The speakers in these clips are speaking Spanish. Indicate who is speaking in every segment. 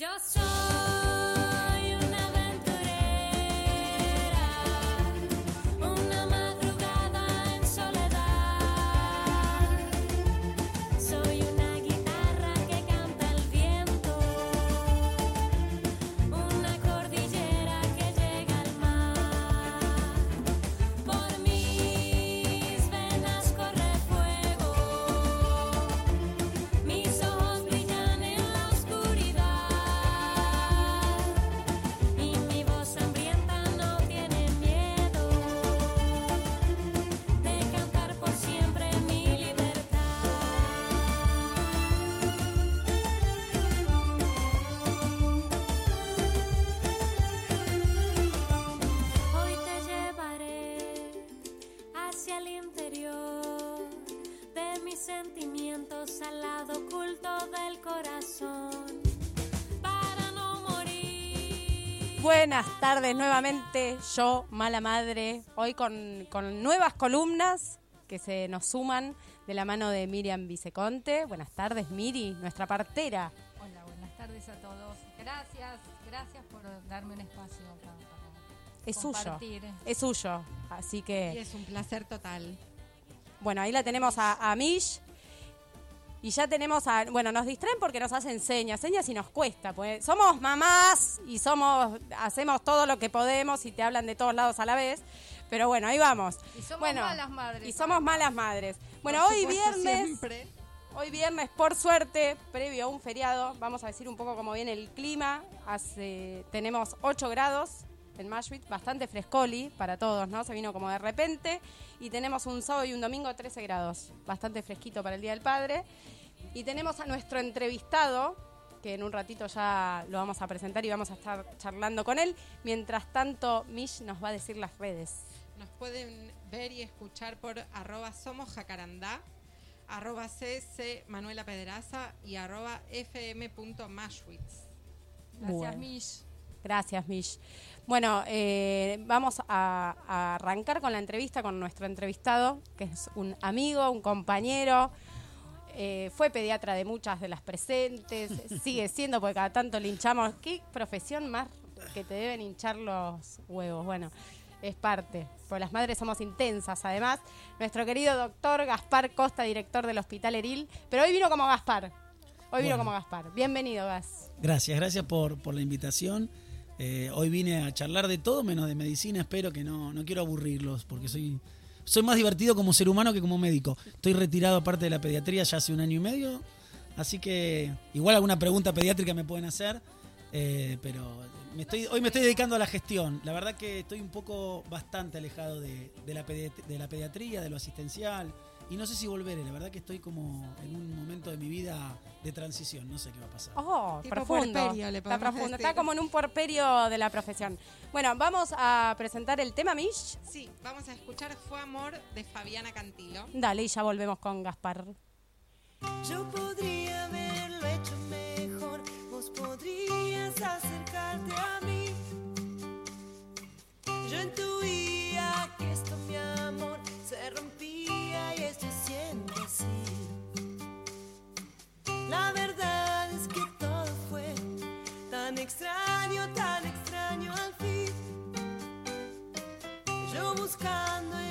Speaker 1: Yo
Speaker 2: Buenas tardes nuevamente, yo, mala madre, hoy con, con nuevas columnas que se nos suman de la mano de Miriam Viceconte. Buenas tardes, Miri, nuestra partera.
Speaker 3: Hola, buenas tardes a todos. Gracias, gracias por darme un espacio para, para
Speaker 2: Es suyo, es suyo. Así
Speaker 4: Y
Speaker 2: que,
Speaker 4: es un placer total.
Speaker 2: bueno, ahí la tenemos a, a Mish. Y ya tenemos a. Bueno, nos distraen porque nos hacen señas, señas y nos cuesta. Pues somos mamás y somos hacemos todo lo que podemos y te hablan de todos lados a la vez. Pero bueno, ahí vamos.
Speaker 3: Y somos
Speaker 2: bueno,
Speaker 3: malas madres,
Speaker 2: Y somos malas madres. Bueno,
Speaker 4: Por
Speaker 2: hoy
Speaker 4: supuesto,
Speaker 2: viernes.
Speaker 4: siempre.
Speaker 2: Hoy viernes, por suerte, previo a un feriado, vamos a decir un poco cómo viene el clima. Hace, tenemos 8 grados en Mashwit, bastante frescoli para todos, ¿no? Se vino como de repente. Y tenemos un sábado y un domingo 13 grados, bastante fresquito para el Día del Padre. Y tenemos a nuestro entrevistado, que en un ratito ya lo vamos a presentar y vamos a estar charlando con él. Mientras tanto, Mish nos va a decir las redes.
Speaker 4: Nos pueden ver y escuchar por arroba somos jacarandá, arroba cc Manuela Pedraza y arroba fm.mashwitz.
Speaker 3: Gracias,
Speaker 2: Bueno.
Speaker 3: Mish.
Speaker 2: Gracias, Mish. Bueno, eh, vamos a, a arrancar con la entrevista con nuestro entrevistado, que es un amigo, un compañero. eh, fue pediatra de muchas de las presentes, sigue siendo, porque cada tanto le hinchamos. ¿Qué profesión más que te deben hinchar los huevos? Bueno, es parte, porque las madres somos intensas. Además, nuestro querido doctor Gaspar Costa, director del Hospital Eril, pero hoy vino como Gaspar. Hoy vino como Gaspar. Bienvenido, Gas.
Speaker 5: Gracias, gracias por, por la invitación. Eh, hoy vine a charlar de todo menos de medicina. Espero que no, no quiero aburrirlos porque soy, soy más divertido como ser humano que como médico. Estoy retirado aparte de la pediatría ya hace un año y medio. Así que igual alguna pregunta pediátrica me pueden hacer. eh, pero me estoy, hoy me estoy dedicando a la gestión. La verdad que estoy un poco bastante alejado de, de la, de la pediatría, de lo asistencial. Y no sé si volveré. La verdad que estoy como en un momento de mi vida de transición. No sé qué va a pasar.
Speaker 2: Oh,
Speaker 4: Tipo
Speaker 2: profundo.
Speaker 4: le
Speaker 2: Está profundo.
Speaker 4: decir.
Speaker 2: Está como en un porperio de la profesión. Bueno, vamos a presentar el tema, Mish.
Speaker 4: Sí, vamos a escuchar Fue Amor de Fabiana Cantilo.
Speaker 2: Dale, y ya volvemos con Gaspar.
Speaker 6: Yo podría haberlo hecho mejor, vos podrías acercarte a mí. Yo intuía que esto, mi amor, se rompía La verdad es que todo fue tan extraño, tan extraño al fin. Yo buscando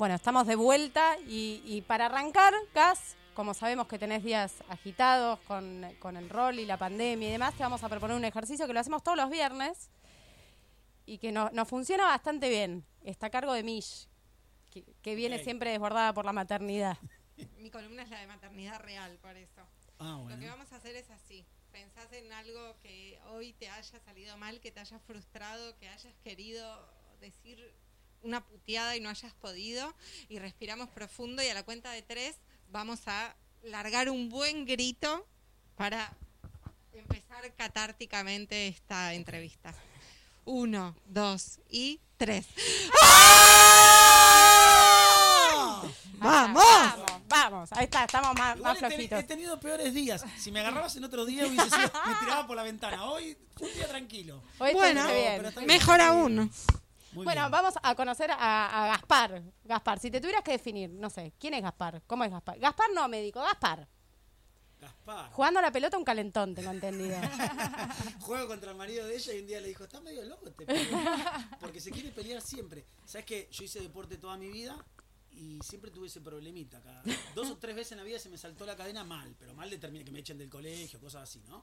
Speaker 2: Bueno, estamos de vuelta y, y para arrancar, Gas, como sabemos que tenés días agitados con, con el rol y la pandemia y demás, te vamos a proponer un ejercicio que lo hacemos todos los viernes y que no- nos funciona bastante bien. Está a cargo de Mish, que, que viene siempre desbordada por la maternidad.
Speaker 4: Mi columna es la de maternidad real, por eso.
Speaker 5: Ah,
Speaker 4: Lo que
Speaker 5: bueno.
Speaker 4: vamos a hacer es así. Pensás en algo que hoy te haya salido mal, que te haya frustrado, que hayas querido decir una puteada y no hayas podido. Y respiramos profundo y a la cuenta de tres vamos a largar un buen grito para empezar catárticamente esta entrevista. Uno, dos y tres. ¡Vamos!
Speaker 2: Vamos, vamos. Ahí está, estamos más, más flojitos.
Speaker 5: he tenido peores días. Si me agarrabas en otro día, hubiese sido, me tiraba por la ventana. Hoy, un día tranquilo.
Speaker 2: Hoy
Speaker 4: Bueno,
Speaker 5: pero bien.
Speaker 4: Mejor aún.
Speaker 5: Muy
Speaker 2: Bueno,
Speaker 5: bien.
Speaker 2: vamos a conocer a, a Gaspar. Gaspar, si te tuvieras que definir, no sé, ¿quién es Gaspar? ¿Cómo es Gaspar? Gaspar no, médico, Gaspar.
Speaker 5: Gaspar.
Speaker 2: Jugando a la pelota un calentón, tengo entendido.
Speaker 5: Juego contra el marido de ella y un día le dijo, está medio loco este pibe". Porque se quiere pelear siempre. ¿Sabes qué? Yo hice deporte toda mi vida y siempre tuve ese problemita acá. Dos o tres veces en la vida se me saltó la cadena mal, pero mal determiné que me echen del colegio, cosas así, ¿no?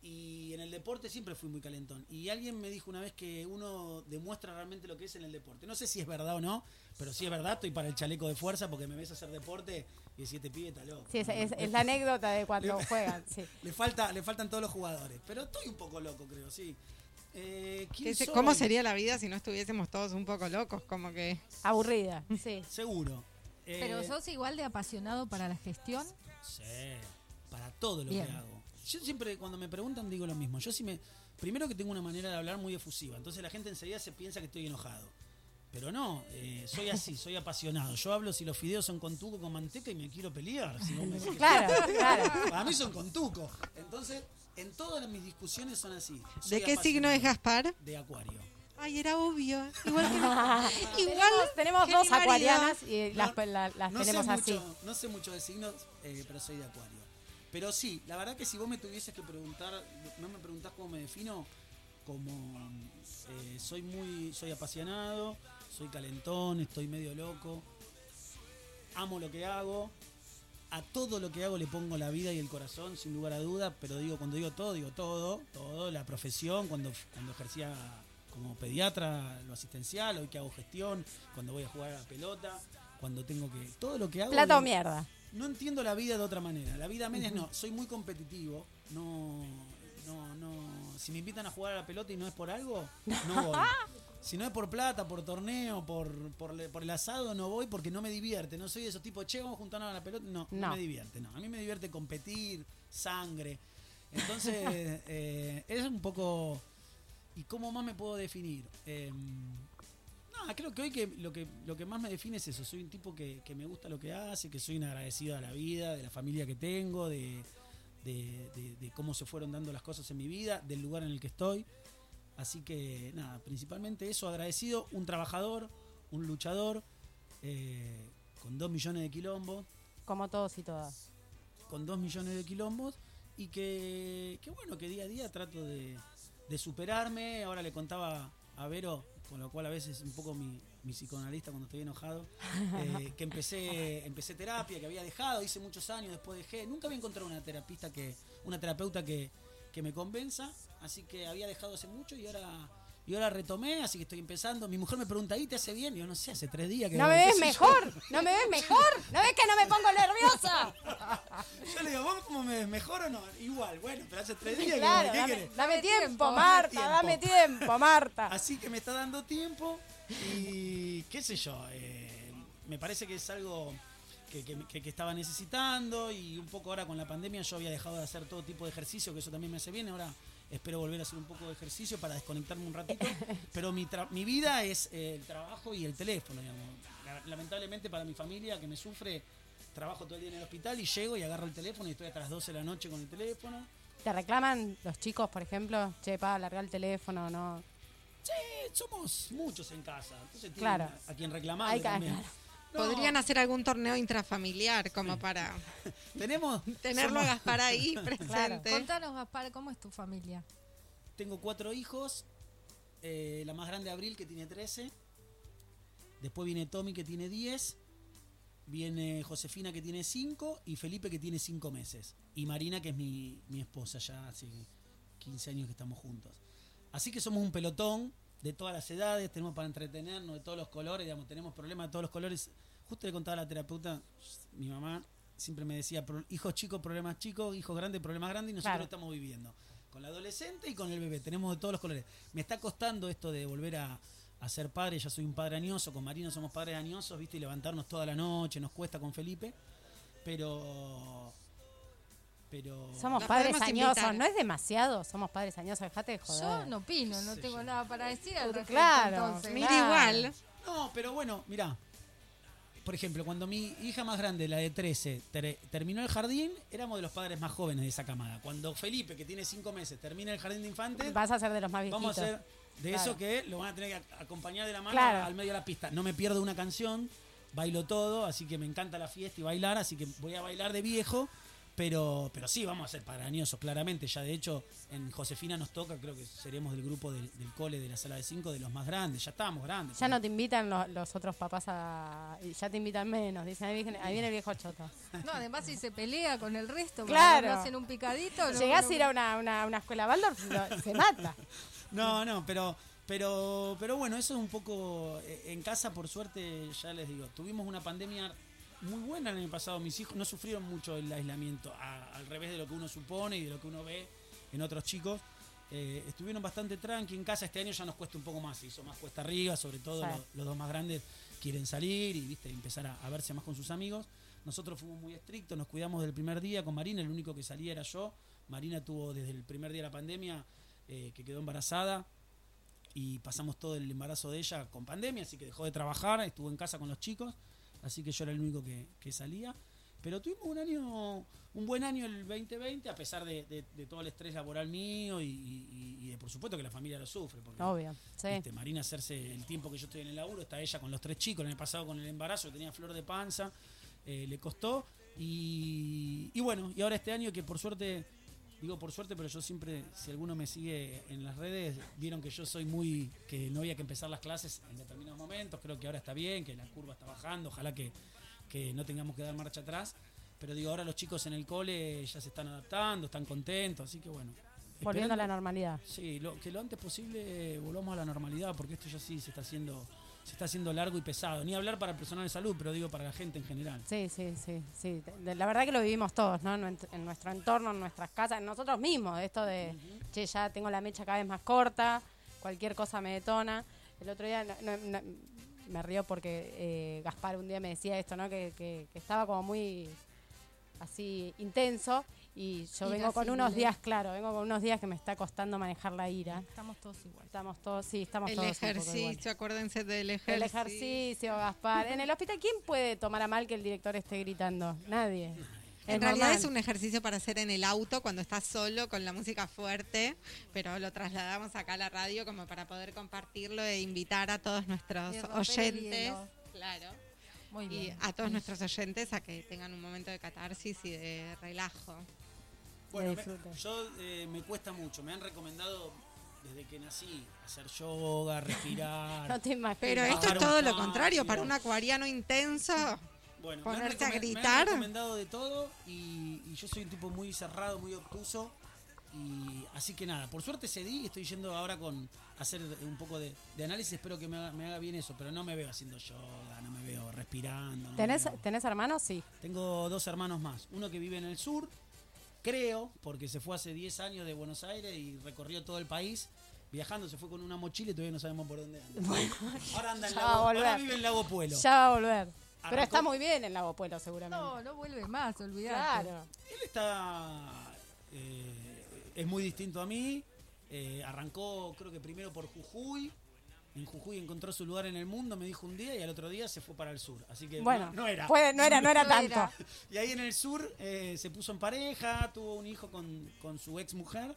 Speaker 5: Y en el deporte siempre fui muy calentón. Y alguien me dijo una vez que uno demuestra realmente lo que es en el deporte. No sé si es verdad o no, pero si es verdad, estoy para el chaleco de fuerza porque me ves hacer deporte y decís, este pibe está loco.
Speaker 2: Sí, es,
Speaker 5: ¿no?
Speaker 2: es- es la anécdota de cuando juegan, sí.
Speaker 5: Le, falta, le faltan todos los jugadores. Pero estoy un poco loco, creo, sí. Eh, ¿quién
Speaker 4: ¿Qué se-
Speaker 5: soy?
Speaker 4: ¿Cómo sería la vida si no estuviésemos todos un poco locos? Como que.
Speaker 2: Aburrida, sí.
Speaker 5: Seguro. Eh,
Speaker 3: Pero sos igual de apasionado para la gestión.
Speaker 5: Sí, para todo lo
Speaker 3: Bien.
Speaker 5: que hago. Yo siempre, cuando me preguntan, digo lo mismo. Yo sí me. Primero que tengo una manera de hablar muy efusiva. Entonces la gente enseguida se piensa que estoy enojado. Pero no, eh, soy así, soy apasionado. Yo hablo si los fideos son con tuco con manteca y me quiero pelear. Si vos me decís que
Speaker 2: Claro, claro.
Speaker 5: Para mí son con tuco. Entonces, en todas mis discusiones son así.
Speaker 4: ¿De qué signo es. Gaspar?
Speaker 5: De acuario.
Speaker 4: Ay, era obvio. Igual que. Igual.
Speaker 2: Tenemos, tenemos dos acuarianas y las,
Speaker 5: No,
Speaker 2: la- las
Speaker 5: no sé
Speaker 2: tenemos así.
Speaker 5: mucho, No sé mucho de signos, eh, pero soy de acuario. Pero sí, la verdad que si vos me tuvieses que preguntar, no me preguntás cómo me defino, como eh, soy muy, soy apasionado, soy calentón, estoy medio loco, amo lo que hago, a todo lo que hago le pongo la vida y el corazón, sin lugar a duda, pero digo, cuando digo todo, digo todo, todo, la profesión, cuando, cuando ejercía como pediatra, lo asistencial, hoy que hago gestión, cuando voy a jugar a la pelota, cuando tengo que... Todo lo que hago...
Speaker 2: Plata o mierda.
Speaker 5: No entiendo la vida de otra manera. La vida a medias no. Soy muy competitivo. No, no, no. Si me invitan a jugar a la pelota y no es por algo, no voy. Si no es por plata, por torneo, por, por, el asado, no voy porque no me divierte. No soy de esos tipos, che, vamos a juntarnos a la pelota. No, no,
Speaker 2: No.
Speaker 5: me divierte. No. A mí me divierte competir, sangre. Entonces, eh, es un poco. ¿Y cómo más me puedo definir? Eh, no, creo que hoy que lo que lo que más me define es eso. Soy un tipo que, que me gusta lo que hace, que soy un agradecido a la vida, de la familia que tengo, de, de- de- de cómo se fueron dando las cosas en mi vida, del lugar en el que estoy. Así que nada, principalmente eso, agradecido, un trabajador, un luchador, eh, con dos millones de quilombos,
Speaker 2: Como todos y todas.
Speaker 5: con dos millones de quilombos y que, que bueno, que día a día trato de, de superarme. Ahora le contaba a Vero, con lo cual a veces un poco mi, mi psicoanalista cuando estoy enojado, eh, que empecé, empecé terapia, que había dejado, hice muchos años, después dejé. Nunca había encontrado una terapista que, una terapeuta que, que me convenza, así que había dejado hace mucho y ahora... Y ahora retomé, así que estoy empezando. Mi mujer me pregunta, ¿y te hace bien? Y yo no sé, hace tres días que...
Speaker 2: ¿No me ves
Speaker 5: yo.
Speaker 2: mejor? ¿No me ves mejor? ¿No ves que no me pongo nerviosa?
Speaker 5: Yo le digo, ¿vos cómo me ves? ¿Mejor o no? Igual, bueno, pero hace tres días
Speaker 2: Claro,
Speaker 5: que ¿qué
Speaker 2: dame, dame tiempo, Marta,
Speaker 5: tiempo.
Speaker 2: dame tiempo, Marta.
Speaker 5: Así que me está dando tiempo y qué sé yo, eh, me parece que es algo que, que- que- que estaba necesitando y un poco ahora con la pandemia yo había dejado de hacer todo tipo de ejercicio, que eso también me hace bien, ahora espero volver a hacer un poco de ejercicio para desconectarme un ratito, pero mi, tra- mi vida es eh, el trabajo y el teléfono, digamos. La- Lamentablemente para mi familia que me sufre, trabajo todo el día en el hospital y llego y agarro el teléfono y estoy hasta las 12 de la noche con el teléfono.
Speaker 2: ¿Te reclaman los chicos, por ejemplo? Che, pa, largar el teléfono, no.
Speaker 5: Eh, somos muchos en casa, entonces
Speaker 2: Claro.
Speaker 5: a, quien reclamar
Speaker 2: Hay que-
Speaker 5: también.
Speaker 2: claro.
Speaker 5: No,
Speaker 4: Podrían hacer algún torneo intrafamiliar como para
Speaker 5: tenemos
Speaker 4: tenerlo a Gaspar ahí presente.
Speaker 3: Contanos, Gaspar, ¿cómo es tu familia?
Speaker 5: tengo cuatro hijos, eh, la más grande Abril que tiene 13, Después viene Tommy que tiene 10. Viene Josefina que tiene 5 y Felipe que tiene 5 meses. Y Marina que es mi, mi esposa, ya hace 15 años que estamos juntos. Así que somos un pelotón de todas las edades, tenemos para entretenernos de todos los colores, digamos, tenemos problemas de todos los colores. Justo le contaba a la terapeuta, mi mamá siempre me decía, hijos chicos, problemas chicos, hijos grandes, problemas grandes, y nosotros
Speaker 2: Claro.
Speaker 5: lo estamos viviendo. Con la adolescente y con el bebé, tenemos de todos los colores. Me está costando esto de volver a, a ser padre, ya soy un padre añoso, con Marino somos padres añosos, viste, y levantarnos toda la noche, nos cuesta con Felipe, pero... Pero...
Speaker 2: Somos
Speaker 4: Nos
Speaker 2: padres añosos,
Speaker 4: invitar.
Speaker 2: no es demasiado, somos padres añosos, dejate de joder.
Speaker 3: Yo no opino, no
Speaker 5: Sí,
Speaker 3: tengo
Speaker 5: yo-
Speaker 3: nada para decir al respecto.
Speaker 2: Claro,
Speaker 3: entonces.
Speaker 4: Mira
Speaker 2: Claro.
Speaker 4: igual.
Speaker 5: No, pero bueno, mirá. Por ejemplo, cuando mi hija más grande, la de 13, ter- terminó el jardín, éramos de los padres más jóvenes de esa camada. Cuando Felipe, que tiene 5 meses, termina el jardín de infantes,
Speaker 2: Vas a ser de los más viejitos.
Speaker 5: vamos a ser de
Speaker 2: Claro.
Speaker 5: eso que lo van a tener que acompañar de la mano
Speaker 2: Claro.
Speaker 5: al medio de la pista. No me pierdo una canción, bailo todo, así que me encanta la fiesta y bailar, así que voy a bailar de viejo. Pero, pero sí, vamos a ser parañosos, claramente. Ya de hecho, en Josefina nos toca, creo que seremos del grupo del, del cole de la sala de 5 de los más grandes. Ya estamos grandes.
Speaker 2: Ya no te invitan los, los otros papás a. Ya te invitan menos. Dicen, ahí viene, ahí viene el viejo choto.
Speaker 3: No, además si se pelea con el resto,
Speaker 2: Claro.
Speaker 3: hacen un picadito. no-
Speaker 2: Llegás
Speaker 3: no-
Speaker 2: a ir a una, una, una escuela Waldorf, se mata.
Speaker 5: No, no, pero, pero, pero bueno, eso es un poco eh, en casa, por suerte, ya les digo, tuvimos una pandemia muy buena el año pasado. Mis hijos no sufrieron mucho el aislamiento, a- al revés de lo que uno supone y de lo que uno ve en otros chicos. Eh, estuvieron bastante tranqui en casa. Este año ya nos cuesta un poco más, se hizo más cuesta arriba, sobre todo
Speaker 2: Sí.
Speaker 5: los, los dos más grandes quieren salir y viste empezar a, a verse más con sus amigos. Nosotros fuimos muy estrictos, nos cuidamos del primer día con Marina, el único que salía era yo. Marina tuvo desde el primer día de la pandemia eh, que quedó embarazada y pasamos todo el embarazo de ella con pandemia, así que dejó de trabajar, estuvo en casa con los chicos, así que yo era el único que, que salía. Pero tuvimos un año, un buen año el 2020, a pesar de, de- de todo el estrés laboral mío y, y- y de por supuesto que la familia lo sufre. Porque,
Speaker 2: Obvio. Sí.
Speaker 5: Viste, Marina hacerse el tiempo que yo estoy en el laburo, está ella con los tres chicos, el año pasado con el embarazo, tenía flor de panza, eh, le costó. Y, y bueno, y ahora este año que por suerte, digo por suerte, pero yo siempre, si alguno me sigue en las redes, vieron que yo soy muy, que no había que empezar las clases en determinados momentos, creo que ahora está bien, que la curva está bajando, ojalá que, que no tengamos que dar marcha atrás. Pero digo, ahora los chicos en el cole ya se están adaptando, están contentos, así que bueno.
Speaker 2: Volviendo a la normalidad.
Speaker 5: Sí, lo, que lo antes posible eh, volvamos a la normalidad, porque esto ya sí se está haciendo, se está haciendo largo y pesado. Ni hablar para el personal de salud, pero digo para la gente en general.
Speaker 2: Sí, sí, sí, sí. La verdad que lo vivimos todos, ¿no? En nuestro entorno, en nuestras casas, en nosotros mismos. Esto de, che, ya tengo la mecha cada vez más corta, cualquier cosa me detona. El otro día no- no- no- me río porque eh, Gaspar un día me decía esto, ¿no? Que, que- que estaba como muy así intenso y yo vengo con unos días, claro, vengo con unos días que me está costando manejar la ira.
Speaker 3: Estamos todos igual.
Speaker 2: Estamos todos, sí, estamos
Speaker 4: El
Speaker 2: todos igual.
Speaker 4: ejercicio, acuérdense del ejercicio.
Speaker 2: El ejercicio, Gaspar. En el hospital, ¿quién puede tomar a mal que el director esté gritando? Nadie.
Speaker 4: En realidad es un ejercicio para hacer en el auto cuando estás solo con la música fuerte, pero lo trasladamos acá a la radio como para poder compartirlo e invitar a todos nuestros
Speaker 3: Y el
Speaker 4: oyentes, claro,
Speaker 3: Muy
Speaker 4: y
Speaker 3: bien.
Speaker 4: a todos nuestros oyentes a que tengan un momento de catarsis y de relajo.
Speaker 5: Bueno, me- yo eh, me cuesta mucho. Me han recomendado desde que nací hacer yoga, respirar.
Speaker 2: No te imaginas.
Speaker 4: Pero esto es todo lo contrario, para un acuariano intenso.
Speaker 5: Bueno,
Speaker 4: Ponerse a
Speaker 5: recome- me han
Speaker 4: gritar.
Speaker 5: recomendado de todo y, y yo soy un tipo muy cerrado, muy obtuso. Y así que nada, por suerte cedí y estoy yendo ahora con hacer un poco de, de análisis. Espero que me haga, me haga bien eso, pero no me veo haciendo yoga, no me veo respirando. no
Speaker 2: ¿Tenés,
Speaker 5: veo-
Speaker 2: ¿Tenés hermanos? Sí.
Speaker 5: Tengo dos hermanos más. Uno que vive en el sur, creo, porque se fue hace 10 años de Buenos Aires y recorrió todo el país. Viajando, se fue con una mochila y todavía no sabemos por dónde anda. ahora anda en
Speaker 2: ya
Speaker 5: Lago,
Speaker 2: va a volver.
Speaker 5: ahora vive en Lago Puelo.
Speaker 2: Ya va a volver. Pero está muy bien en Lago Puelo, seguramente.
Speaker 3: No, no vuelve más, olvidate.
Speaker 2: claro.
Speaker 5: Él está. eh, es muy distinto a mí. eh, arrancó, creo que primero por Jujuy. En Jujuy encontró su lugar en el mundo, me dijo un día, y al otro día se fue para el sur. Así que
Speaker 2: Bueno,
Speaker 5: no, no era.
Speaker 2: no era, no era tanto.
Speaker 5: Y ahí en el sur eh, se puso en pareja, tuvo un hijo con, con su ex mujer.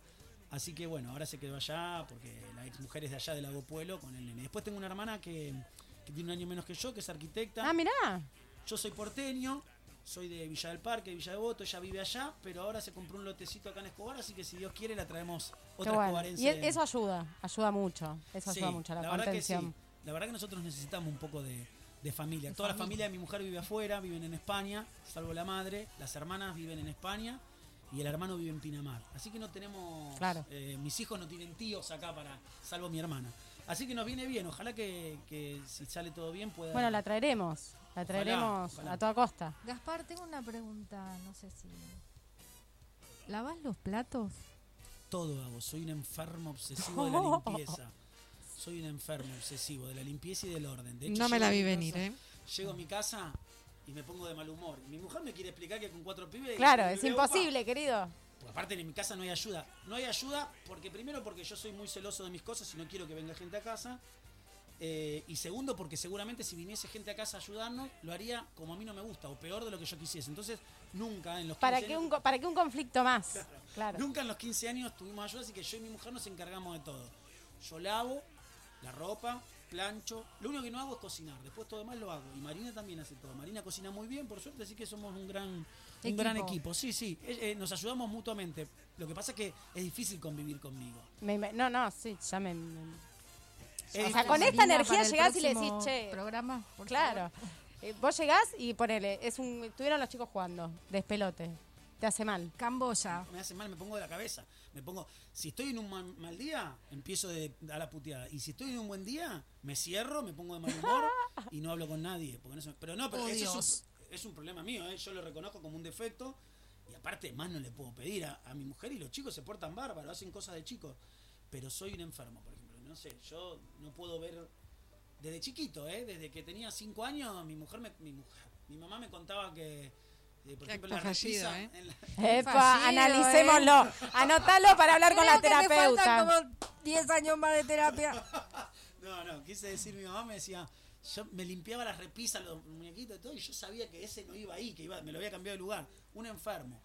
Speaker 5: Así que bueno, ahora se quedó allá porque la ex mujer es de allá de Lago Pueblo con el nene. Después tengo una hermana que, que tiene un año menos que yo, que es arquitecta.
Speaker 2: Ah, mirá.
Speaker 5: Yo soy porteño, soy de Villa del Parque, de Villa Devoto, ella vive allá, pero ahora se compró un lotecito acá en Escobar, así que si Dios quiere la traemos otra
Speaker 2: bueno.
Speaker 5: escobarense.
Speaker 2: Y e- eso ayuda, ayuda mucho. Eso
Speaker 5: Sí,
Speaker 2: ayuda mucho, la,
Speaker 5: verdad que sí. la verdad que nosotros necesitamos un poco de, de familia.
Speaker 3: De
Speaker 5: Toda la
Speaker 3: familia.
Speaker 5: familia de mi mujer vive afuera, viven en España, salvo la madre. Las hermanas viven en España y el hermano vive en Pinamar. Así que no tenemos.
Speaker 2: Claro.
Speaker 5: eh, mis hijos no tienen tíos acá para. salvo mi hermana. Así que nos viene bien. Ojalá que, que si sale todo bien pueda.
Speaker 2: Bueno, la traeremos. La traeremos
Speaker 5: ojalá.
Speaker 2: a toda costa.
Speaker 3: Gaspar, tengo una pregunta, no sé si... ¿Lavas los platos?
Speaker 5: Todo hago. Soy un enfermo obsesivo de la limpieza. Soy un enfermo obsesivo de la limpieza y del orden. De hecho,
Speaker 4: No me la vi
Speaker 5: casa-
Speaker 4: venir, ¿eh?
Speaker 5: Llego a mi casa y me pongo de mal humor. Mi mujer me quiere explicar que con cuatro pibes.
Speaker 2: Claro, es imposible, querido.
Speaker 5: Porque aparte en mi casa no hay ayuda. No hay ayuda porque primero porque yo soy muy celoso de mis cosas y no quiero que venga gente a casa. Eh, y segundo porque seguramente si viniese gente a casa a ayudarnos, lo haría como a mí no me gusta o peor de lo que yo quisiese. Entonces nunca en los 15
Speaker 2: ¿Para qué,
Speaker 5: años-
Speaker 2: un, ¿Para qué un conflicto más? Claro.
Speaker 5: Nunca en los 15 años tuvimos ayuda, así que yo y mi mujer nos encargamos de todo. Yo lavo la ropa, plancho. Lo único que no hago es cocinar. Después todo demás lo hago. Y Marina también hace todo. Marina cocina muy bien, por suerte, así que somos un gran, un
Speaker 3: Equipo.
Speaker 5: gran equipo. Sí, sí. Eh, eh, nos ayudamos mutuamente. Lo que pasa es que es difícil convivir conmigo.
Speaker 2: Me no, no, sí, ya me. O sea, con esta energía llegás y le decís, che.
Speaker 3: programa, por
Speaker 2: Claro.
Speaker 3: favor.
Speaker 2: Eh, vos llegás y ponele, es un, estuvieron los chicos jugando, despelote. Te hace mal.
Speaker 3: Camboya.
Speaker 5: me hace mal, me pongo de la cabeza. Me pongo, si estoy en un mal, mal día, empiezo de, a la puteada. Y si estoy en un buen día, me cierro, me pongo de mal humor y no hablo con nadie. Porque no se- pero no, pero
Speaker 3: Oh,
Speaker 5: eso es un, es un problema mío, ¿eh? yo lo reconozco como un defecto. Y aparte, más no le puedo pedir a, a mi mujer y los chicos se portan bárbaros, hacen cosas de chicos. Pero soy un enfermo, por ejemplo. No sé, yo no puedo ver desde chiquito, ¿eh? desde que tenía cinco años, mi mujer, me, mi, mujer mi mamá me contaba que, eh, por ejemplo, la
Speaker 4: fallido,
Speaker 5: repisa,
Speaker 4: ¿eh?
Speaker 5: en la-
Speaker 2: Epa,
Speaker 3: fallido,
Speaker 2: analicémoslo. Anotalo para hablar con la
Speaker 3: que me
Speaker 2: terapeuta.
Speaker 3: faltan como 10 años más de terapia.
Speaker 5: No, no, quise decir, mi mamá me decía, yo me limpiaba las repisas, los muñequitos y todo, y yo sabía que ese no iba ahí, que iba, me lo había cambiado de lugar, un enfermo.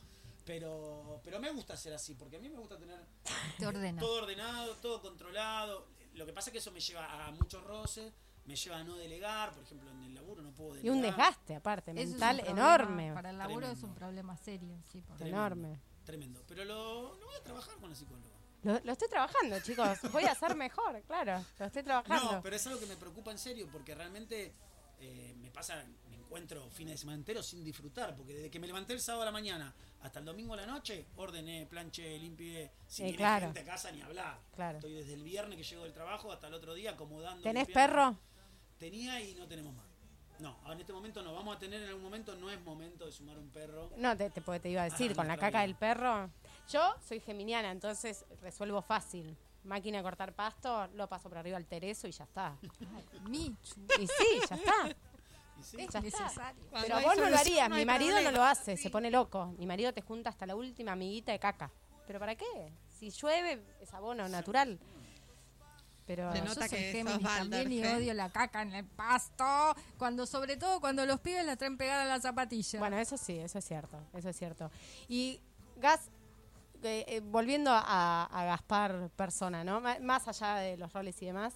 Speaker 5: Pero, pero me gusta ser así, porque a mí me gusta tener
Speaker 3: Te ordena.
Speaker 5: todo ordenado, todo controlado. Lo que pasa es que eso me lleva a muchos roces, me lleva a no delegar, por ejemplo, en el laburo no puedo
Speaker 2: Y
Speaker 5: delegar.
Speaker 2: un desgaste, aparte,
Speaker 3: Eso
Speaker 2: mental enorme.
Speaker 3: Para el laburo es un problema serio, sí. porque-
Speaker 5: Tremendo,
Speaker 2: enorme.
Speaker 5: Tremendo. Pero lo, lo voy a trabajar con la psicóloga.
Speaker 2: Lo, lo estoy trabajando, chicos. Voy a hacer mejor, claro. Lo estoy trabajando.
Speaker 5: No, pero es algo que me preocupa en serio, porque realmente eh, me pasa, encuentro fines de semana enteros sin disfrutar, porque desde que me levanté el sábado a la mañana hasta el domingo a la noche, ordené, planché, limpié, sin
Speaker 2: Sí,
Speaker 5: viene
Speaker 2: claro.
Speaker 5: gente a casa ni hablar.
Speaker 2: Claro.
Speaker 5: Estoy desde el viernes que llego del trabajo hasta el otro día acomodando.
Speaker 2: ¿Tenés
Speaker 5: limpiando.
Speaker 2: perro?
Speaker 5: Tenía y no tenemos más. No, en este momento no. Vamos a tener en algún momento, no es momento de sumar un perro.
Speaker 2: No, te, te, te iba a decir,
Speaker 5: Ah,
Speaker 2: con la caca
Speaker 5: vida.
Speaker 2: del perro. Yo soy geminiana, entonces resuelvo fácil. Máquina de cortar pasto, lo paso por arriba al tereso y ya está.
Speaker 3: Ay, Michu.
Speaker 2: Y sí, ya está.
Speaker 5: Sí,
Speaker 3: Es necesario.
Speaker 4: Cuando
Speaker 2: Pero vos no lo harías.
Speaker 4: no
Speaker 2: Mi marido no lo hace,
Speaker 4: Sí.
Speaker 2: se pone loco. Mi marido te junta hasta la última amiguita de caca. ¿Pero para qué? Si llueve, es abono natural. Pero
Speaker 4: Se
Speaker 3: Yo
Speaker 4: nota
Speaker 3: soy
Speaker 4: que
Speaker 3: Géminis también y odio la caca en el pasto. Cuando, sobre todo cuando los pibes la traen pegada a la zapatilla.
Speaker 2: Bueno, eso sí, eso es cierto, eso es cierto. Y Gas, eh, eh, volviendo a, a Gaspar persona, ¿no? Más allá de los roles y demás.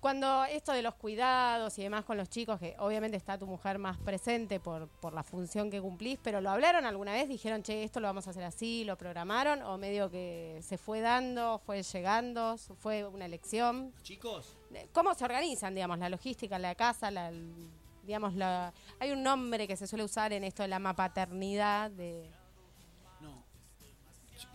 Speaker 2: Cuando esto de los cuidados y demás con los chicos, que obviamente está tu mujer más presente por, por la función que cumplís, pero ¿lo hablaron alguna vez? ¿Dijeron, che, esto lo vamos a hacer así? ¿Lo programaron? ¿O medio que se fue dando, fue llegando, fue una elección?
Speaker 5: Chicos,
Speaker 2: ¿Cómo se organizan, digamos, la logística, la casa, la, digamos, la, hay un nombre que se suele usar en esto de la mapaternidad, de.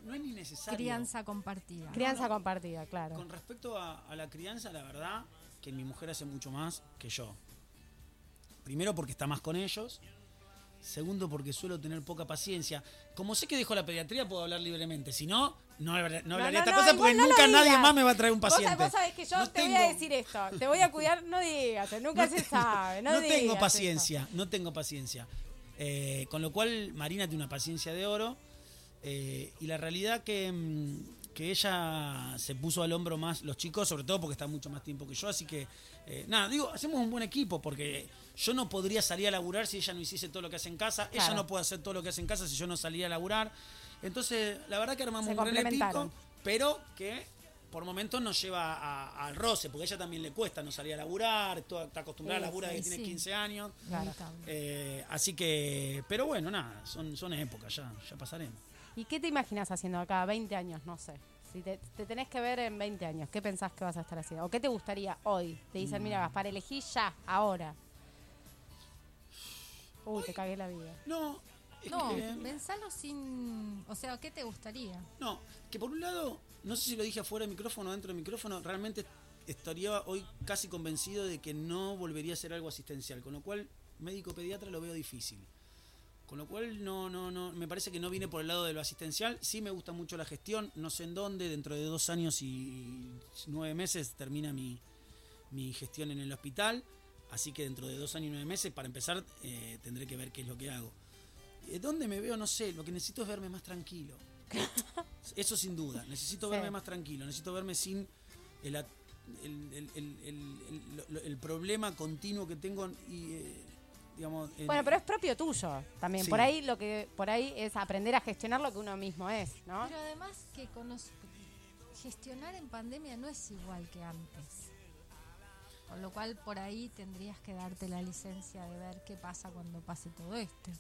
Speaker 5: No es ni necesario.
Speaker 3: Crianza compartida.
Speaker 2: crianza compartida, claro.
Speaker 5: Con respecto a, a la crianza, la verdad que mi mujer hace mucho más que yo. Primero porque está más con ellos. Segundo porque suelo tener poca paciencia. Como sé que dejo la pediatría, puedo hablar libremente. Si no, no, hablar- no hablaría
Speaker 2: no,
Speaker 5: esta
Speaker 2: no,
Speaker 5: cosa porque nunca nadie más me va a traer un paciente.
Speaker 2: vos sabés que yo
Speaker 5: No
Speaker 2: te voy a
Speaker 5: tengo-
Speaker 2: decir esto, te voy a cuidar, no digas, nunca se sabe, no,
Speaker 5: no
Speaker 2: digas
Speaker 5: tengo paciencia, no tengo paciencia. Eh, con lo cual, Marina tiene una paciencia de oro. Eh, y la realidad que, mm, que ella se puso al hombro más los chicos, sobre todo porque está mucho más tiempo que yo. Así que, eh, nada, digo, hacemos un buen equipo porque yo no podría salir a laburar si ella no hiciese todo lo que hace en casa. Ella no puede hacer todo lo que hace en casa si yo no salía a laburar. Entonces, la verdad que armamos
Speaker 2: Se
Speaker 5: un gran equipo, pero que por momentos nos lleva a- al roce, porque a ella también le cuesta no salir a laburar, está acostumbrada
Speaker 2: Sí,
Speaker 5: a laburar
Speaker 3: sí,
Speaker 5: que tiene
Speaker 3: sí.
Speaker 5: 15 años.
Speaker 2: Claro.
Speaker 5: Eh, así que, pero bueno, nada, son, son épocas, ya, ya pasaremos.
Speaker 2: ¿Y qué te imaginas haciendo acá 20 años? No sé. Si te, te tenés que ver en 20 años, ¿qué pensás que vas a estar haciendo? ¿O qué te gustaría hoy? Te dicen,
Speaker 5: Mm.
Speaker 2: mira, Gaspar, elegí ya, ahora. Uy, te cagué la vida.
Speaker 5: No, es
Speaker 3: No,
Speaker 5: que-
Speaker 3: pensalo sin. O sea, ¿qué te gustaría?
Speaker 5: No, que por un lado, no sé si lo dije afuera del micrófono o dentro del micrófono, realmente estaría hoy casi convencido de que no volvería a ser algo asistencial, con lo cual médico pediatra lo veo difícil. Con lo cual no, no, no, me parece que no viene por el lado de lo asistencial. Sí me gusta mucho la gestión, no sé en dónde, dentro de dos años y nueve meses termina mi, mi gestión en el hospital. Así que dentro de dos años y nueve meses, para empezar, eh, tendré que ver qué es lo que hago. Eh, ¿Dónde me veo? No sé, lo que necesito es verme más tranquilo. Eso sin duda. Necesito
Speaker 2: Sí.
Speaker 5: verme más tranquilo. Necesito verme sin el, el, el- el problema continuo que tengo y, eh, digamos...
Speaker 2: Bueno, pero es propio tuyo también.
Speaker 5: Sí.
Speaker 2: Por ahí lo que por ahí es aprender a gestionar lo que uno mismo es, ¿no?
Speaker 3: Pero además que gestionar en pandemia no es igual que antes. Con lo cual por ahí tendrías que darte la licencia de ver qué pasa cuando pase todo esto.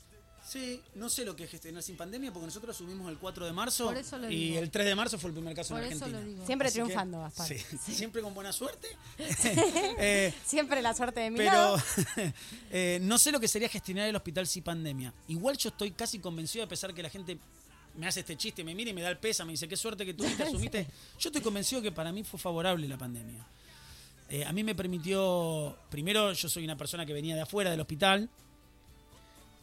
Speaker 5: Sí, no sé lo que es gestionar sin pandemia porque nosotros asumimos el 4 de marzo
Speaker 3: Por eso lo
Speaker 5: y
Speaker 3: digo.
Speaker 5: el 3 de marzo fue el primer caso
Speaker 3: Por
Speaker 5: en
Speaker 3: eso
Speaker 5: Argentina.
Speaker 3: lo digo.
Speaker 2: Siempre
Speaker 5: Así que-
Speaker 2: triunfando, Gaspar.
Speaker 5: sí, siempre con buena suerte. Eh,
Speaker 2: Siempre la suerte de mi
Speaker 5: Pero
Speaker 2: lado.
Speaker 5: eh, no sé lo que sería gestionar el hospital sin pandemia. Igual yo estoy casi convencido, a pesar que la gente me hace este chiste, me mira y me da el pesa, me dice, qué suerte que tuviste, asumiste. Yo estoy convencido que para mí fue favorable la pandemia. Eh, a mí me permitió, primero yo soy una persona que venía de afuera del hospital,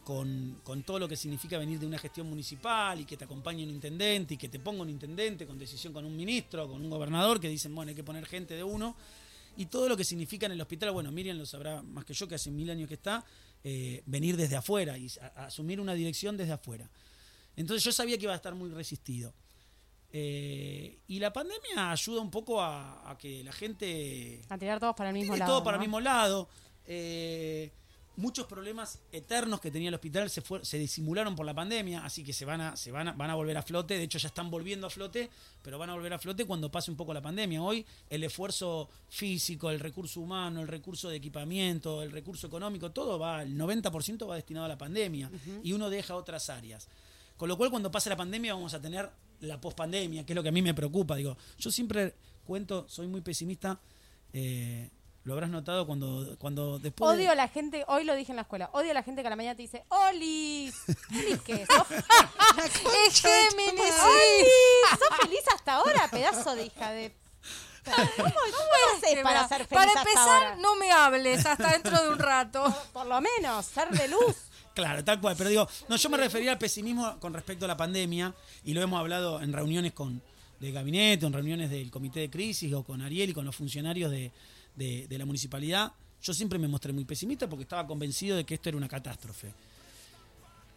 Speaker 5: con, con todo lo que significa venir de una gestión municipal y que te acompañe un intendente y que te ponga un intendente con decisión con un ministro, con un gobernador que dicen, bueno, hay que poner gente de uno. Y todo lo que significa en el hospital, bueno, Miriam lo sabrá más que yo, que hace mil años que está, eh, venir desde afuera y a- a asumir una dirección desde afuera. Entonces yo sabía que iba a estar muy resistido. Eh, y la pandemia ayuda un poco a, a que la gente
Speaker 2: A tirar todos para el mismo lado.
Speaker 5: todo para
Speaker 2: ¿no?
Speaker 5: el mismo lado. Eh, muchos problemas eternos que tenía el hospital se, fue- se disimularon por la pandemia, así que se van a, se van a, van a volver a flote. De hecho, ya están volviendo a flote, pero van a volver a flote cuando pase un poco la pandemia. Hoy el esfuerzo físico, el recurso humano, el recurso de equipamiento, el recurso económico, todo va, el 90% va destinado a la pandemia y uno deja otras áreas. Con lo cual, cuando pase la pandemia, vamos a tener la pospandemia, que es lo que a mí me preocupa. Digo, yo siempre cuento, soy muy pesimista. eh, lo habrás notado cuando, cuando después. de-
Speaker 2: Odio a la gente, hoy lo dije en la escuela, odio a la gente que a la mañana te dice, ¡Oli! ¿Olis qué? ¿Sos,
Speaker 3: ¡Es Géminis!
Speaker 2: ¡Oli! ¿Sos feliz hasta ahora, pedazo de hija de... ¿Cómo, cómo haces para ser feliz
Speaker 3: Para
Speaker 2: hasta
Speaker 3: empezar,
Speaker 2: ahora?
Speaker 3: no me hables hasta dentro de un rato.
Speaker 2: Por lo menos, ser de luz.
Speaker 5: Claro, tal cual. Pero digo, no, yo me refería al pesimismo con respecto a la pandemia y lo hemos hablado en reuniones con del gabinete, en reuniones del comité de crisis o con Ariel y con los funcionarios de, de- la municipalidad. Yo siempre me mostré muy pesimista porque estaba convencido de que esto era una catástrofe.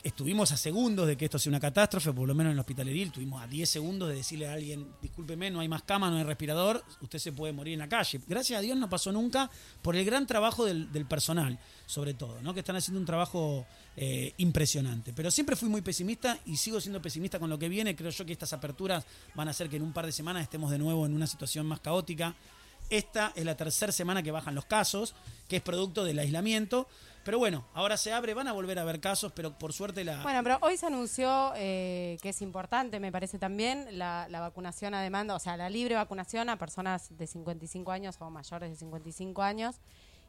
Speaker 5: Estuvimos a segundos de que esto sea una catástrofe, por lo menos en el hospital Edil, estuvimos a 10 segundos de decirle a alguien, discúlpeme, no hay más cama, no hay respirador, usted se puede morir en la calle. Gracias a Dios no pasó nunca por el gran trabajo del, del personal, sobre todo, ¿no? que están haciendo un trabajo eh, impresionante. Pero siempre fui muy pesimista y sigo siendo pesimista con lo que viene. Creo yo que estas aperturas van a hacer que en un par de semanas estemos de nuevo en una situación más caótica. Esta es la tercera semana que bajan los casos, que es producto del aislamiento. Pero bueno, ahora se abre, van a volver a haber casos, pero por suerte la...
Speaker 2: Bueno, pero hoy se anunció eh, que es importante, me parece también, la, la vacunación a demanda, o sea, la libre vacunación a personas de 55 años o mayores de 55 años.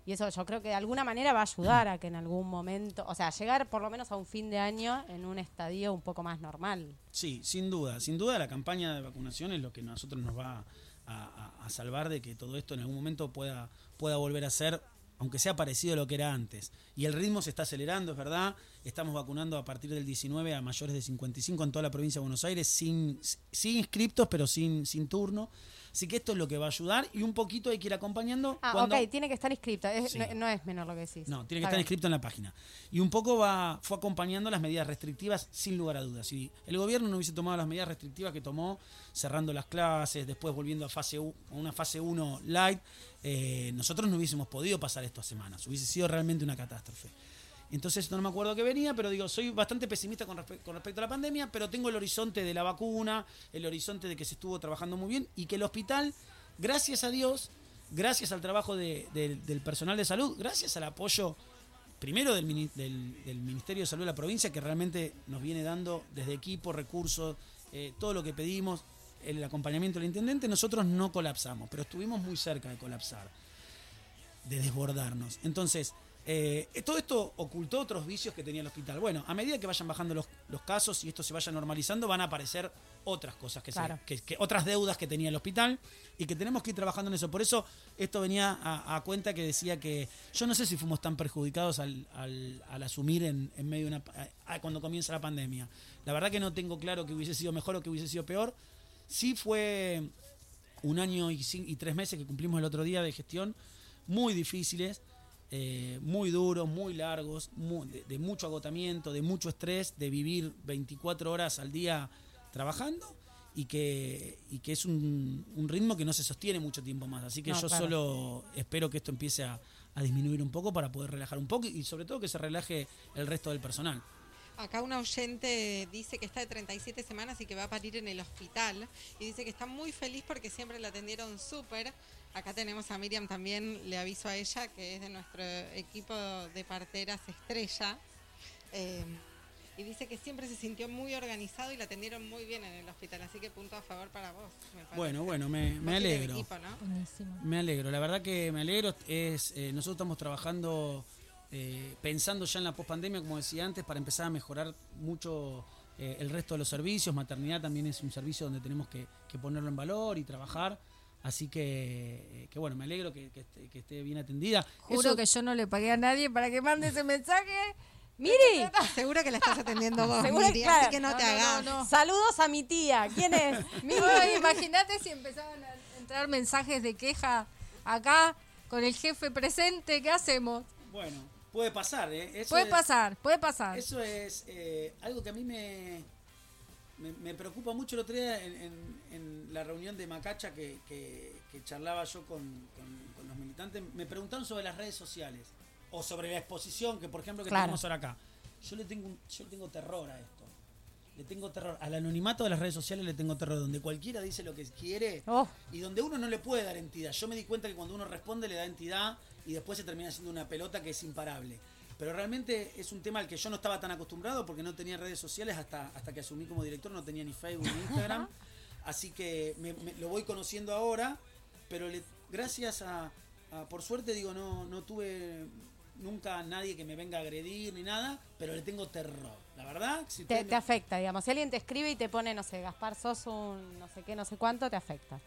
Speaker 2: Y eso yo creo que de alguna manera va a ayudar a que en algún momento, o sea, llegar por lo menos a un fin de año en un estadio un poco más normal.
Speaker 5: Sí, sin duda. Sin duda la campaña de vacunación es lo que a nosotros nos va a, a- salvar de que todo esto en algún momento pueda, pueda volver a ser, aunque sea parecido a lo que era antes. Y el ritmo se está acelerando, es verdad. Estamos vacunando a partir del 19 a mayores de 55 en toda la provincia de Buenos Aires, sin, sin inscriptos, pero sin, sin turno. Así que esto es lo que va a ayudar y un poquito hay que ir acompañando.
Speaker 2: Ah,
Speaker 5: cuando-
Speaker 2: ok, tiene que estar inscrito, es-
Speaker 5: Sí.
Speaker 2: no, no es menor lo que decís.
Speaker 5: no, tiene que
Speaker 2: Está
Speaker 5: estar
Speaker 2: bien.
Speaker 5: inscrito en la página. Y un poco va, fue acompañando las medidas restrictivas sin lugar a dudas. Si el gobierno no hubiese tomado las medidas restrictivas que tomó, cerrando las clases, después volviendo a fase u- a una fase 1 light, eh, nosotros no hubiésemos podido pasar estas semanas. Hubiese sido realmente una catástrofe. Entonces no me acuerdo que venía, pero digo, soy bastante pesimista con, respe- con respecto a la pandemia, pero tengo el horizonte de la vacuna, el horizonte de que se estuvo trabajando muy bien y que el hospital, gracias a Dios, gracias al trabajo de- del- personal de salud, gracias al apoyo primero del Ministerio de Salud de la provincia, que realmente nos viene dando desde equipo, recursos, eh, todo lo que pedimos. el acompañamiento del intendente, nosotros no colapsamos, pero estuvimos muy cerca de colapsar, de desbordarnos. Entonces, eh, todo esto ocultó otros vicios que tenía el hospital. Bueno, a medida que vayan bajando los, los casos y esto se vaya normalizando, van a aparecer otras cosas, que, se-
Speaker 2: Claro.
Speaker 5: que- que- otras deudas que tenía el hospital y que tenemos que ir trabajando en eso. Por eso esto venía a, a cuenta que decía que yo no sé si fuimos tan perjudicados al, al- al asumir en, en medio de una... a- cuando comienza la pandemia. La verdad que no tengo claro que hubiese sido mejor o que hubiese sido peor. Sí fue un año y tres meses que cumplimos el otro día de gestión muy difíciles, eh, muy duros, muy largos, mu- de, de mucho agotamiento, de mucho estrés, de vivir 24 horas al día trabajando y que, y que es un, un ritmo que no se sostiene mucho tiempo más. Así que
Speaker 2: No,
Speaker 5: yo
Speaker 2: claro.
Speaker 5: solo espero que esto empiece a, a disminuir un poco para poder relajar un poco y sobre todo que se relaje el resto del personal.
Speaker 4: Acá una oyente dice que está de 37 semanas y que va a parir en el hospital. Y dice que está muy feliz porque siempre la atendieron súper. Acá tenemos a Miriam también, le aviso a ella, que es de nuestro equipo de parteras estrella. Eh, y dice que siempre se sintió muy organizado y la atendieron muy bien en el hospital. Así que punto a favor para vos. me.
Speaker 5: Bueno, bueno, me, alegro.
Speaker 4: equipo, ¿no?
Speaker 3: Buenísimo.
Speaker 5: Me alegro, la verdad que me alegro. Es, eh, nosotros estamos trabajando, eh, pensando ya en la pospandemia, como decía antes, para empezar a mejorar mucho eh, el resto de los servicios. Maternidad también es un servicio donde tenemos que, que ponerlo en valor y trabajar. Así que, eh, que bueno, me alegro que, que esté, que esté bien atendida.
Speaker 3: Juro
Speaker 5: Eso-
Speaker 3: que yo no le pagué a nadie para que mande ese mensaje.
Speaker 2: Miri,
Speaker 4: Seguro que la estás atendiendo vos,
Speaker 2: Seguro que-
Speaker 4: Miriam, así
Speaker 2: claro.
Speaker 4: que no,
Speaker 3: No,
Speaker 4: te
Speaker 3: no,
Speaker 4: hagas.
Speaker 3: no, no.
Speaker 2: saludos a mi tía. ¿Quién es? Miri.
Speaker 3: Imagínate si empezaban a entrar mensajes de queja acá con el jefe presente. ¿Qué hacemos?
Speaker 5: Bueno, puede pasar, ¿eh? Eso
Speaker 3: Puede
Speaker 5: es-
Speaker 3: pasar, puede pasar.
Speaker 5: Eso es eh, algo que a mí me, me, me preocupa mucho el otro día en, en- en la reunión de Macacha que, que- que charlaba yo con, con- con los militantes. Me preguntaron sobre las redes sociales o sobre la exposición que, por ejemplo, que
Speaker 2: Claro.
Speaker 5: tenemos ahora acá. Yo le tengo, yo le tengo terror a esto. Le tengo terror. Al anonimato de las redes sociales le tengo terror. Donde cualquiera dice lo que quiere
Speaker 2: Oh.
Speaker 5: y donde uno no le puede dar entidad. Yo me di cuenta que cuando uno responde le da entidad y después se termina haciendo una pelota que es imparable. Pero realmente es un tema al que yo no estaba tan acostumbrado porque no tenía redes sociales hasta, hasta que asumí como director, no tenía ni Facebook ni Instagram. Así que me- me- lo voy conociendo ahora, pero le- gracias a, a- por suerte digo, no, no tuve nunca nadie que me venga a agredir ni nada, pero le tengo terror. La verdad, si
Speaker 2: Te, te afecta, digamos. Si alguien te escribe y te pone, no sé, Gaspar, sos un no sé qué, no sé cuánto, te afecta.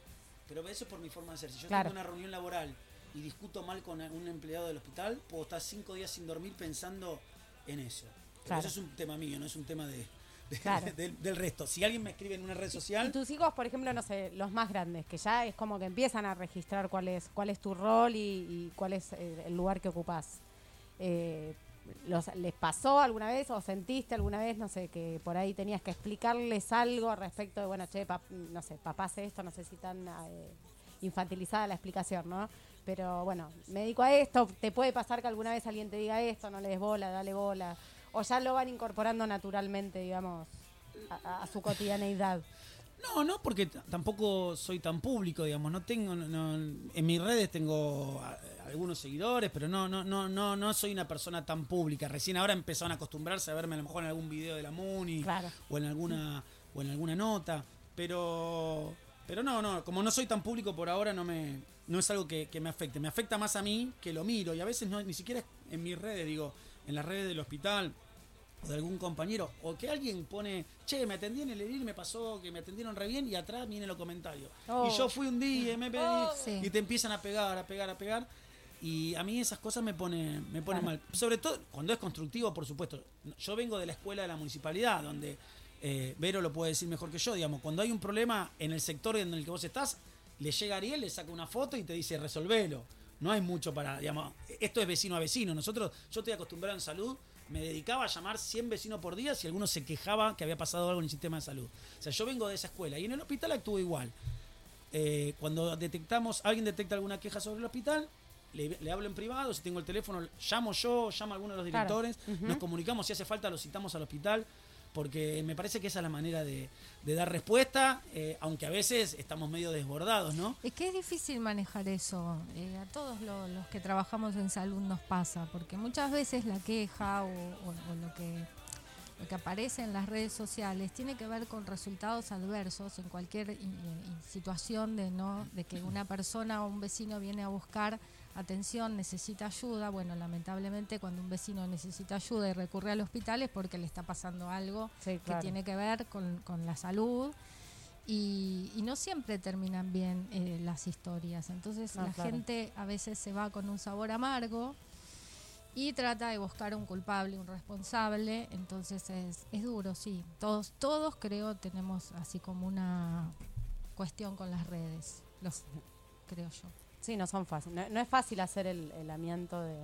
Speaker 5: Pero eso es por mi forma de ser. Si yo
Speaker 2: Claro.
Speaker 5: tengo una reunión laboral y discuto mal con un empleado del hospital, puedo estar cinco días sin dormir pensando en eso.
Speaker 2: Claro.
Speaker 5: eso es un tema mío, no es un tema de, de-
Speaker 2: Claro.
Speaker 5: del, del resto. Si alguien me escribe en una red
Speaker 2: Y
Speaker 5: social,
Speaker 2: tus hijos, por ejemplo, no sé, los más grandes, que ya es como que empiezan a registrar cuál es, cuál es tu rol y, y cuál es eh, el lugar que ocupás. Eh, los, ¿Les pasó alguna vez o sentiste alguna vez, no sé, que por ahí tenías que explicarles algo respecto de, bueno, che, pap- no sé, papá hace esto, no sé si tan eh, infantilizada la explicación, ¿no? Pero bueno, me dedico a esto, te puede pasar que alguna vez alguien te diga esto, no le des bola, dale bola, o ya lo van incorporando naturalmente, digamos, a- su cotidianeidad.
Speaker 5: no, no, porque tampoco soy tan público, digamos. No tengo, no- en mis redes tengo algunos seguidores, pero no, no, no, no, no soy una persona tan pública. Recién ahora empezaron a acostumbrarse a verme a lo mejor en algún video de la Muni
Speaker 2: Claro.
Speaker 5: o en alguna o en alguna nota, pero pero no, no, como no soy tan público por ahora no me no es algo que, que me afecte, me afecta más a mí que lo miro y a veces no ni siquiera en mis redes, digo, en las redes del hospital o de algún compañero o que alguien pone, "Che, me atendí en el edil, me pasó que me atendieron re bien" y atrás vienen los comentarios.
Speaker 2: Oh.
Speaker 5: Y yo fui un día, me pedí
Speaker 3: Sí.
Speaker 5: y te empiezan a pegar, a pegar, a pegar. Y a mí esas cosas me ponen me
Speaker 2: Claro.
Speaker 5: mal. Sobre todo cuando es constructivo, por supuesto. Yo vengo de la escuela de la municipalidad, donde eh, Vero lo puede decir mejor que yo. Digamos, cuando hay un problema en el sector en el que vos estás, le llega Ariel, le saca una foto y te dice resolvelo. No hay mucho para, digamos, esto es vecino a vecino. Nosotros, yo estoy acostumbrado en salud, me dedicaba a llamar 100 vecinos por día si alguno se quejaba que había pasado algo en el sistema de salud. O sea, yo vengo de esa escuela y en el hospital actúo igual. Eh, cuando detectamos, alguien detecta alguna queja sobre el hospital, le, le hablo en privado, si tengo el teléfono, llamo yo, llamo a alguno de los
Speaker 2: Claro.
Speaker 5: directores, nos comunicamos, si hace falta lo citamos al hospital, porque me parece que esa es la manera de, dar respuesta, eh, aunque a veces estamos medio desbordados, ¿no?
Speaker 3: Es que es difícil manejar eso. eh, a todos lo- los que trabajamos en salud nos pasa, porque muchas veces la queja o lo que lo que aparece en las redes sociales tiene que ver con resultados adversos en cualquier eh, situación de no de que una persona o un vecino viene a buscar atención, necesita ayuda. Bueno, lamentablemente cuando un vecino necesita ayuda y recurre al hospital es porque le está pasando algo
Speaker 2: Sí, claro.
Speaker 3: que tiene que ver con, con la salud. Y, y no siempre terminan bien eh, las historias. Entonces
Speaker 2: No,
Speaker 3: la
Speaker 2: claro.
Speaker 3: gente a veces se va con un sabor amargo y trata de buscar un culpable, un responsable. Entonces es, es duro, sí. Todos, todos creo tenemos así como una cuestión con las redes. Los, creo yo.
Speaker 2: Sí, no son fáciles. No, no es fácil hacer el, el amiento de,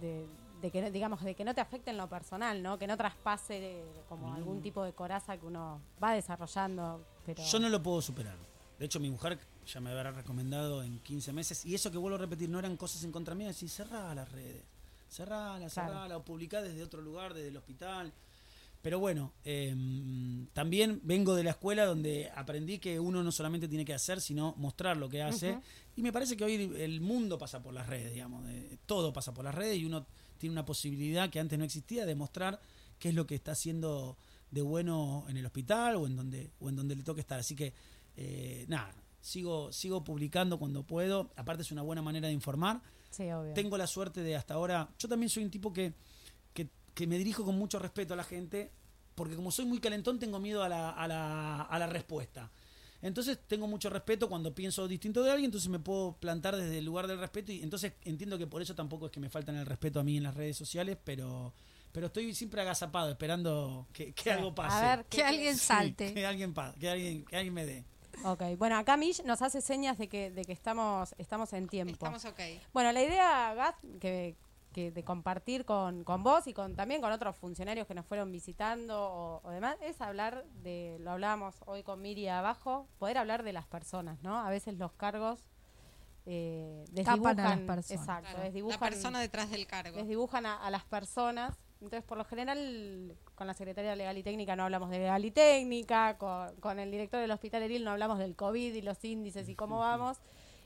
Speaker 2: de, de que, digamos, de que no te afecte en lo personal, ¿no? Que no traspase eh, como algún tipo de coraza que uno va desarrollando. Pero
Speaker 5: Yo no lo puedo superar. De hecho, mi mujer ya me habrá recomendado en 15 meses. Y eso que vuelvo a repetir, no eran cosas en contra mía, decir, cerrá las redes. Cerrala,
Speaker 2: Claro.
Speaker 5: cerrala, o publicá desde otro lugar, desde el hospital. Pero bueno, eh, también vengo de la escuela donde aprendí que uno no solamente tiene que hacer, sino mostrar lo que hace. Y me parece que hoy el mundo pasa por las redes, digamos. de- todo pasa por las redes y uno tiene una posibilidad que antes no existía de mostrar qué es lo que está haciendo de bueno en el hospital o en donde, o en donde le toque estar. Así que, eh, nada, sigo, sigo publicando cuando puedo. Aparte es una buena manera de informar.
Speaker 2: sí, obvio.
Speaker 5: Tengo la suerte de hasta ahora. Yo también soy un tipo que, que, me dirijo con mucho respeto a la gente, porque como soy muy calentón, tengo miedo a la, a la, a la respuesta. Entonces tengo mucho respeto cuando pienso distinto de alguien, entonces me puedo plantar desde el lugar del respeto y entonces entiendo que por eso tampoco es que me faltan el respeto a mí en las redes sociales, pero pero estoy siempre agazapado esperando que, que algo pase.
Speaker 2: A ver,
Speaker 3: Que
Speaker 2: ¿qué-
Speaker 3: alguien
Speaker 5: Sí,
Speaker 3: salte.
Speaker 5: que alguien pa- que alguien que alguien me dé.
Speaker 2: Ok, bueno, acá Mish nos hace señas de que, de que estamos, estamos en tiempo.
Speaker 4: Estamos ok.
Speaker 2: Bueno, la idea, Gat, que, que de compartir con, con vos y con también con otros funcionarios que nos fueron visitando o, o demás, es hablar de, lo hablábamos hoy con Miri abajo, poder hablar de las personas, ¿no? A veces los cargos eh, desdibujan,
Speaker 3: a las personas.
Speaker 2: exacto,
Speaker 4: Claro,
Speaker 2: desdibujan,
Speaker 4: la persona detrás del cargo.
Speaker 2: desdibujan a, a las personas. Entonces, por lo general, con la secretaria legal y técnica no hablamos de legal y técnica, con, con el director del hospital Eril no hablamos del COVID y los índices y cómo vamos,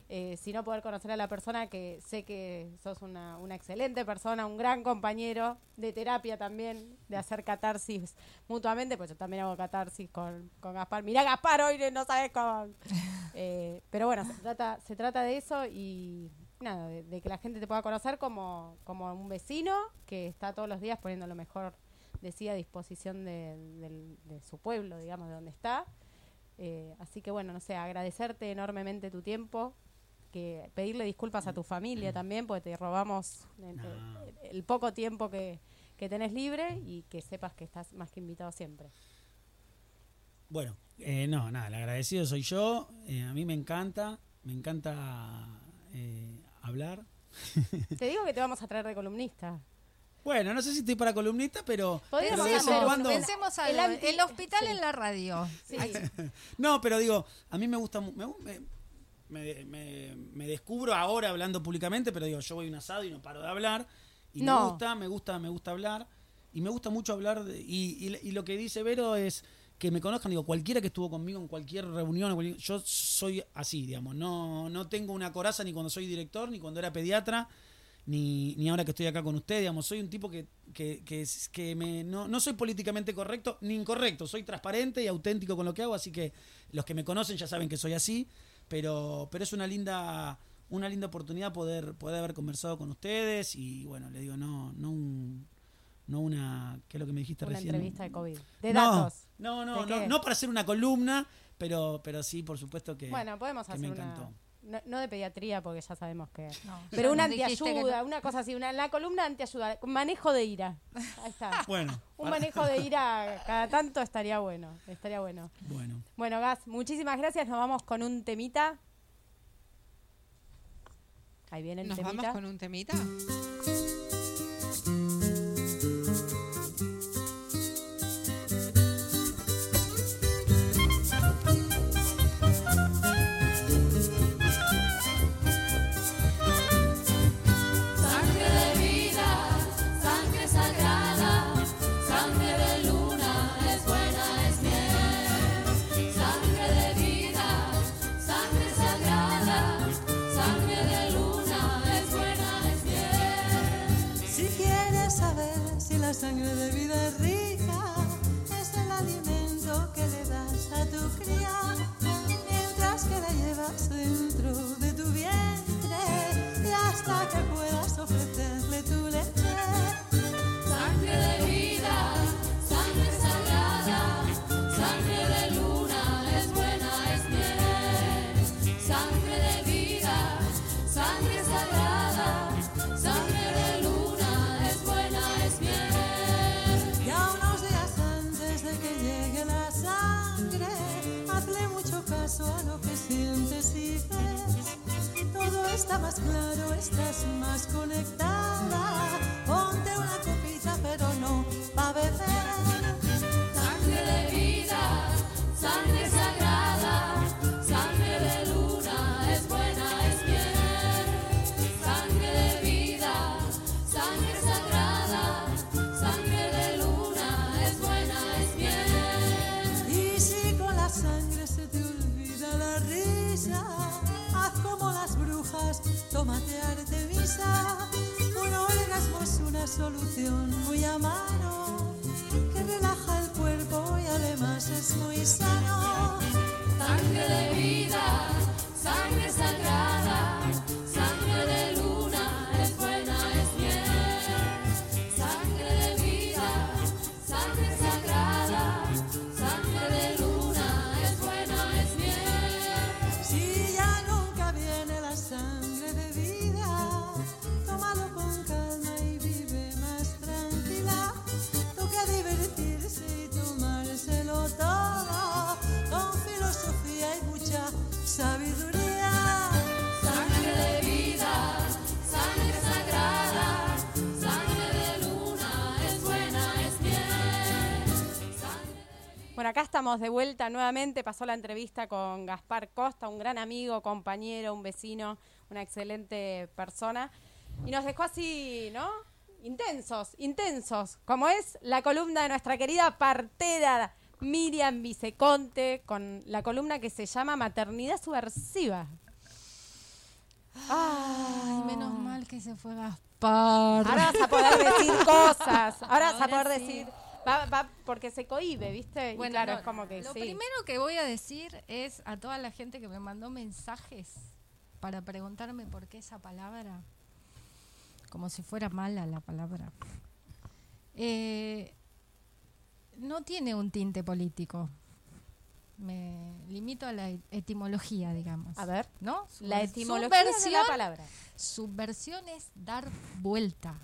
Speaker 2: eh, sino poder conocer a la persona que sé que sos una, una excelente persona, un gran compañero de terapia también, de hacer catarsis mutuamente, pues yo también hago catarsis con, con Gaspar. Mirá, Gaspar, hoy no sabes cómo. Eh, pero bueno, se trata, se trata de eso y nada, de, de que la gente te pueda conocer como, como un vecino que está todos los días poniendo lo mejor de sí a disposición de, de su pueblo, digamos, de donde está. Eh, así que bueno, no sé, agradecerte enormemente tu tiempo, que pedirle disculpas a tu familia también, porque te robamos el,
Speaker 5: No.
Speaker 2: el poco tiempo que, que tenés libre y que sepas que estás más que invitado siempre.
Speaker 5: Bueno, eh, no, nada, el agradecido soy yo. eh, a mí me encanta, me encanta eh, hablar.
Speaker 2: Te digo que te vamos a traer de columnista.
Speaker 5: Bueno, no sé si estoy para columnista, pero,
Speaker 2: Podríamos hacer
Speaker 5: cuando.
Speaker 3: Pensemos
Speaker 2: El
Speaker 3: algo,
Speaker 2: anti-
Speaker 3: el hospital
Speaker 2: sí.
Speaker 3: en la radio.
Speaker 2: Sí.
Speaker 5: No, pero digo, a mí me gusta, me, me- me- me descubro ahora hablando públicamente, pero digo, yo voy a un asado y no paro de hablar. Y me gusta, me gusta, me gusta hablar. Y me gusta mucho hablar. de- y, y- y lo que dice Vero es que me conozcan, digo, cualquiera que estuvo conmigo en cualquier reunión, yo soy así, digamos, no, no tengo una coraza ni cuando soy director, ni cuando era pediatra, ni, ni ahora que estoy acá con usted, digamos, soy un tipo que, que, que, que me, no, no soy políticamente correcto ni incorrecto, soy transparente y auténtico con lo que hago, así que los que me conocen ya saben que soy así, pero, pero es una linda, una linda oportunidad poder, poder haber conversado con ustedes y bueno, le digo, no, no un, no una, ¿qué es lo que me dijiste
Speaker 2: Una
Speaker 5: recién?
Speaker 2: entrevista de COVID. De
Speaker 5: no,
Speaker 2: datos.
Speaker 5: No, no,
Speaker 2: ¿De
Speaker 5: no, no para hacer una columna, pero, pero sí, por supuesto que,
Speaker 2: Bueno, podemos
Speaker 5: que
Speaker 2: hacer
Speaker 5: me
Speaker 2: una. No, no de pediatría, porque ya sabemos que.
Speaker 3: No,
Speaker 2: Pero una antiayuda,
Speaker 3: no.
Speaker 2: una cosa así, una, la columna antiayuda, manejo de ira. Ahí está.
Speaker 5: Bueno,
Speaker 2: Un
Speaker 5: para-
Speaker 2: manejo de ira cada tanto estaría bueno, estaría bueno.
Speaker 5: bueno.
Speaker 2: Bueno, Gas, muchísimas gracias. Nos vamos con un temita. Ahí viene el
Speaker 4: Nos
Speaker 2: temita.
Speaker 4: vamos con un temita.
Speaker 1: sangre de vida rica, es el alimento que le das a tu cría, mientras que la llevas dentro de tu vientre y hasta que
Speaker 6: está más claro, estás más conectada. Ponte una copita, pero no va a beber.
Speaker 1: Sangre de vida, sangre
Speaker 6: Un orgasmo es una solución muy a mano, que relaja el cuerpo y además es muy sano.
Speaker 1: Sangre de vida, sangre sagrada,
Speaker 2: acá estamos de vuelta nuevamente. Pasó la entrevista con Gaspar Costa, un gran amigo, compañero, un vecino, una excelente persona. Y nos dejó así, ¿no? Intensos, intensos. Como es la columna de nuestra querida partera Miriam Viceconte, con la columna que se llama Maternidad Subversiva.
Speaker 3: Ay, menos mal que se fue Gaspar.
Speaker 2: Ahora vas a poder decir cosas. Ahora, vas a
Speaker 3: Ahora
Speaker 2: poder
Speaker 3: sí.
Speaker 2: decir. Va, va, porque se cohibe, ¿viste? Y
Speaker 3: Bueno,
Speaker 2: claro,
Speaker 3: no,
Speaker 2: es como que
Speaker 3: lo
Speaker 2: sí.
Speaker 3: primero que voy a decir es a toda la gente que me mandó mensajes para preguntarme por qué esa palabra, como si fuera mala la palabra, eh, no tiene un tinte político. Me limito a la etimología, digamos.
Speaker 2: A ver.
Speaker 3: ¿no?
Speaker 2: La etimología de la palabra.
Speaker 3: Subversión es dar vuelta,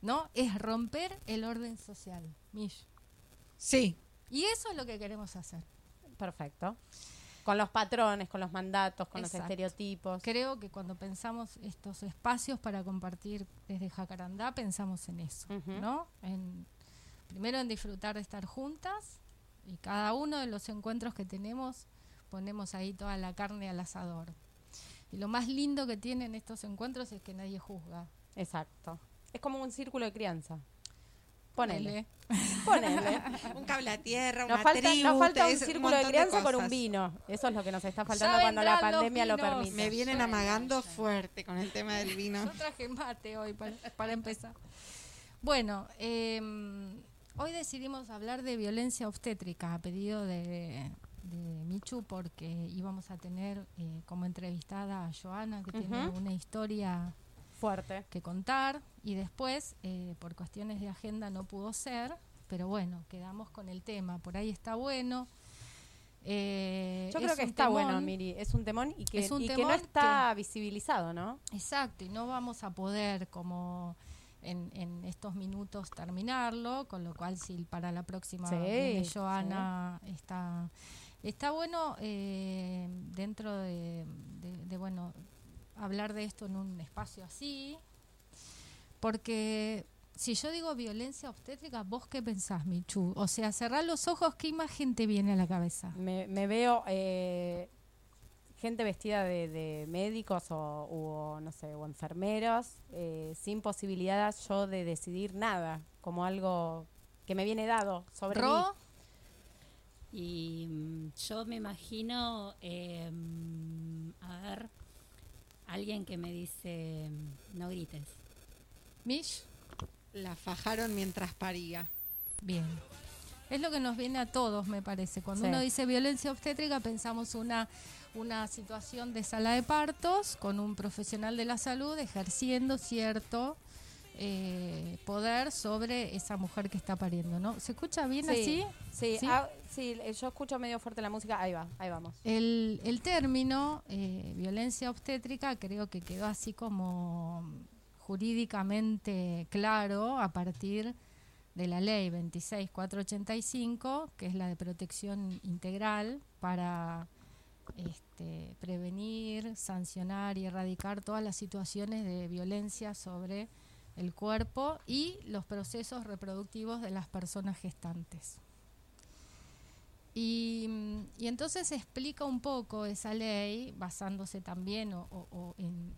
Speaker 3: ¿no? Es romper el orden social. Mish.
Speaker 4: Sí.
Speaker 3: Y eso es lo que queremos hacer.
Speaker 2: Perfecto. Con los patrones, con los mandatos, con los estereotipos.
Speaker 3: Creo que cuando pensamos estos espacios para compartir desde Jacarandá, pensamos en eso. ¿no? En, primero en disfrutar de estar juntas y cada uno de los encuentros que tenemos ponemos ahí toda la carne al asador. Y lo más lindo que tienen estos encuentros es que nadie juzga.
Speaker 2: Exacto. Es como un círculo de crianza. Ponele.
Speaker 3: Ponele.
Speaker 4: Un cable a tierra,
Speaker 2: Nos
Speaker 4: una
Speaker 2: falta,
Speaker 4: tribu,
Speaker 2: nos falta un círculo de crianza con un vino. Eso es lo que nos está faltando
Speaker 3: Ya
Speaker 2: cuando la pandemia lo permite.
Speaker 4: Me vienen amagando
Speaker 3: ya.
Speaker 4: fuerte con el tema del vino.
Speaker 3: Yo traje mate hoy para, para empezar. Bueno, eh, hoy decidimos hablar de violencia obstétrica a pedido de, de Michu porque íbamos a tener eh, como entrevistada a Joana que tiene una historia
Speaker 2: Fuerte.
Speaker 3: que contar y después eh, por cuestiones de agenda no pudo ser, pero bueno, quedamos con el tema, por ahí está bueno. Eh,
Speaker 2: Yo
Speaker 3: es
Speaker 2: creo que está bueno. Miri. Es un temón y que,
Speaker 3: Es un
Speaker 2: y que
Speaker 3: temón
Speaker 2: no está visibilizado, ¿no?
Speaker 3: Exacto, y no vamos a poder como en, en estos minutos terminarlo, con lo cual si para la próxima
Speaker 2: Sí,
Speaker 3: viene Joana está está bueno eh, dentro de, de- de, bueno hablar de esto en un espacio así, porque si yo digo violencia obstétrica, ¿vos qué pensás, Michu? O sea, cerrar los ojos, ¿qué imagen te viene a la cabeza?
Speaker 2: Me, me veo eh, gente vestida de, de médicos o, o, no sé, o enfermeros, eh, sin posibilidad yo de decidir nada, como algo que me viene dado sobre mí.
Speaker 3: Ro,
Speaker 7: Y mm, yo me imagino, eh, mm, a ver, alguien que me dice, no grites.
Speaker 3: Mish.
Speaker 4: La fajaron mientras paría.
Speaker 3: Bien. Es lo que nos viene a todos, me parece. Cuando
Speaker 2: Sí.
Speaker 3: uno dice violencia obstétrica, pensamos una, una situación de sala de partos con un profesional de la salud ejerciendo cierto eh, poder sobre esa mujer que está pariendo, ¿no? ¿Se escucha bien así?
Speaker 2: Sí,
Speaker 3: ¿Sí?
Speaker 2: ah, sí, yo escucho medio fuerte la música. Ahí va, ahí vamos.
Speaker 3: El, el término eh, violencia obstétrica creo que quedó así como jurídicamente claro a partir de la ley 26485, que es la de protección integral para este, prevenir, sancionar y erradicar todas las situaciones de violencia sobre el cuerpo y los procesos reproductivos de las personas gestantes. Y, entonces explica un poco esa ley, basándose también o, en,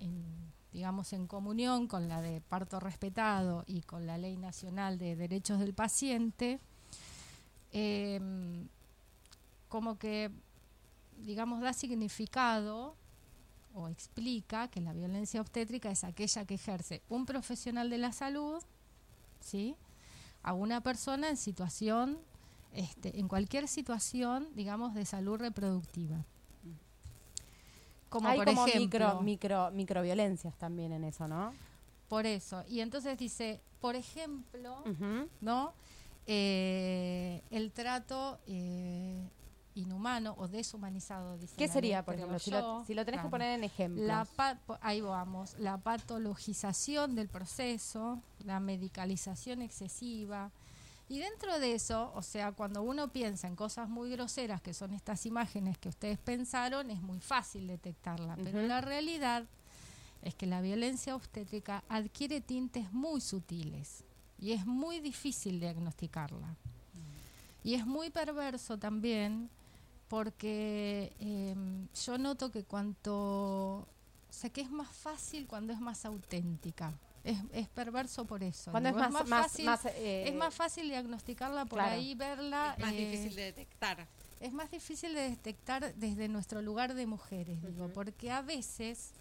Speaker 3: digamos, en comunión con la de parto respetado y con la Ley Nacional de Derechos del Paciente, em, como que, digamos, da significado o explica que la violencia obstétrica es aquella que ejerce un profesional de la salud, ¿sí? A una persona en situación, este, en cualquier situación, digamos, de salud reproductiva. Como
Speaker 2: Hay
Speaker 3: por
Speaker 2: como
Speaker 3: ejemplo,
Speaker 2: micro, micro, microviolencias también en eso, ¿no?
Speaker 3: por eso. Y entonces dice, por ejemplo. ¿no? Eh, el trato eh, inhumano o deshumanizado, dice
Speaker 2: ¿Qué sería, por ejemplo? Si lo, si lo tenés que poner en ejemplo.
Speaker 3: La ahí vamos, la patologización del proceso, la medicalización excesiva. Y dentro de eso, o sea, cuando uno piensa en cosas muy groseras, que son estas imágenes que ustedes pensaron, es muy fácil detectarla. Pero la realidad es que la violencia obstétrica adquiere tintes muy sutiles y es muy difícil diagnosticarla. Y es muy perverso también porque em, yo noto que cuanto, o sea, que es más fácil cuando es más auténtica. Es, es perverso por eso.
Speaker 2: Cuando es más, más,
Speaker 3: fácil,
Speaker 2: más, eh,
Speaker 3: es más fácil diagnosticarla por
Speaker 2: claro.
Speaker 3: ahí, verla.
Speaker 4: Es más
Speaker 3: eh,
Speaker 4: difícil de detectar.
Speaker 3: es más difícil de detectar desde nuestro lugar de mujeres, digo, porque a veces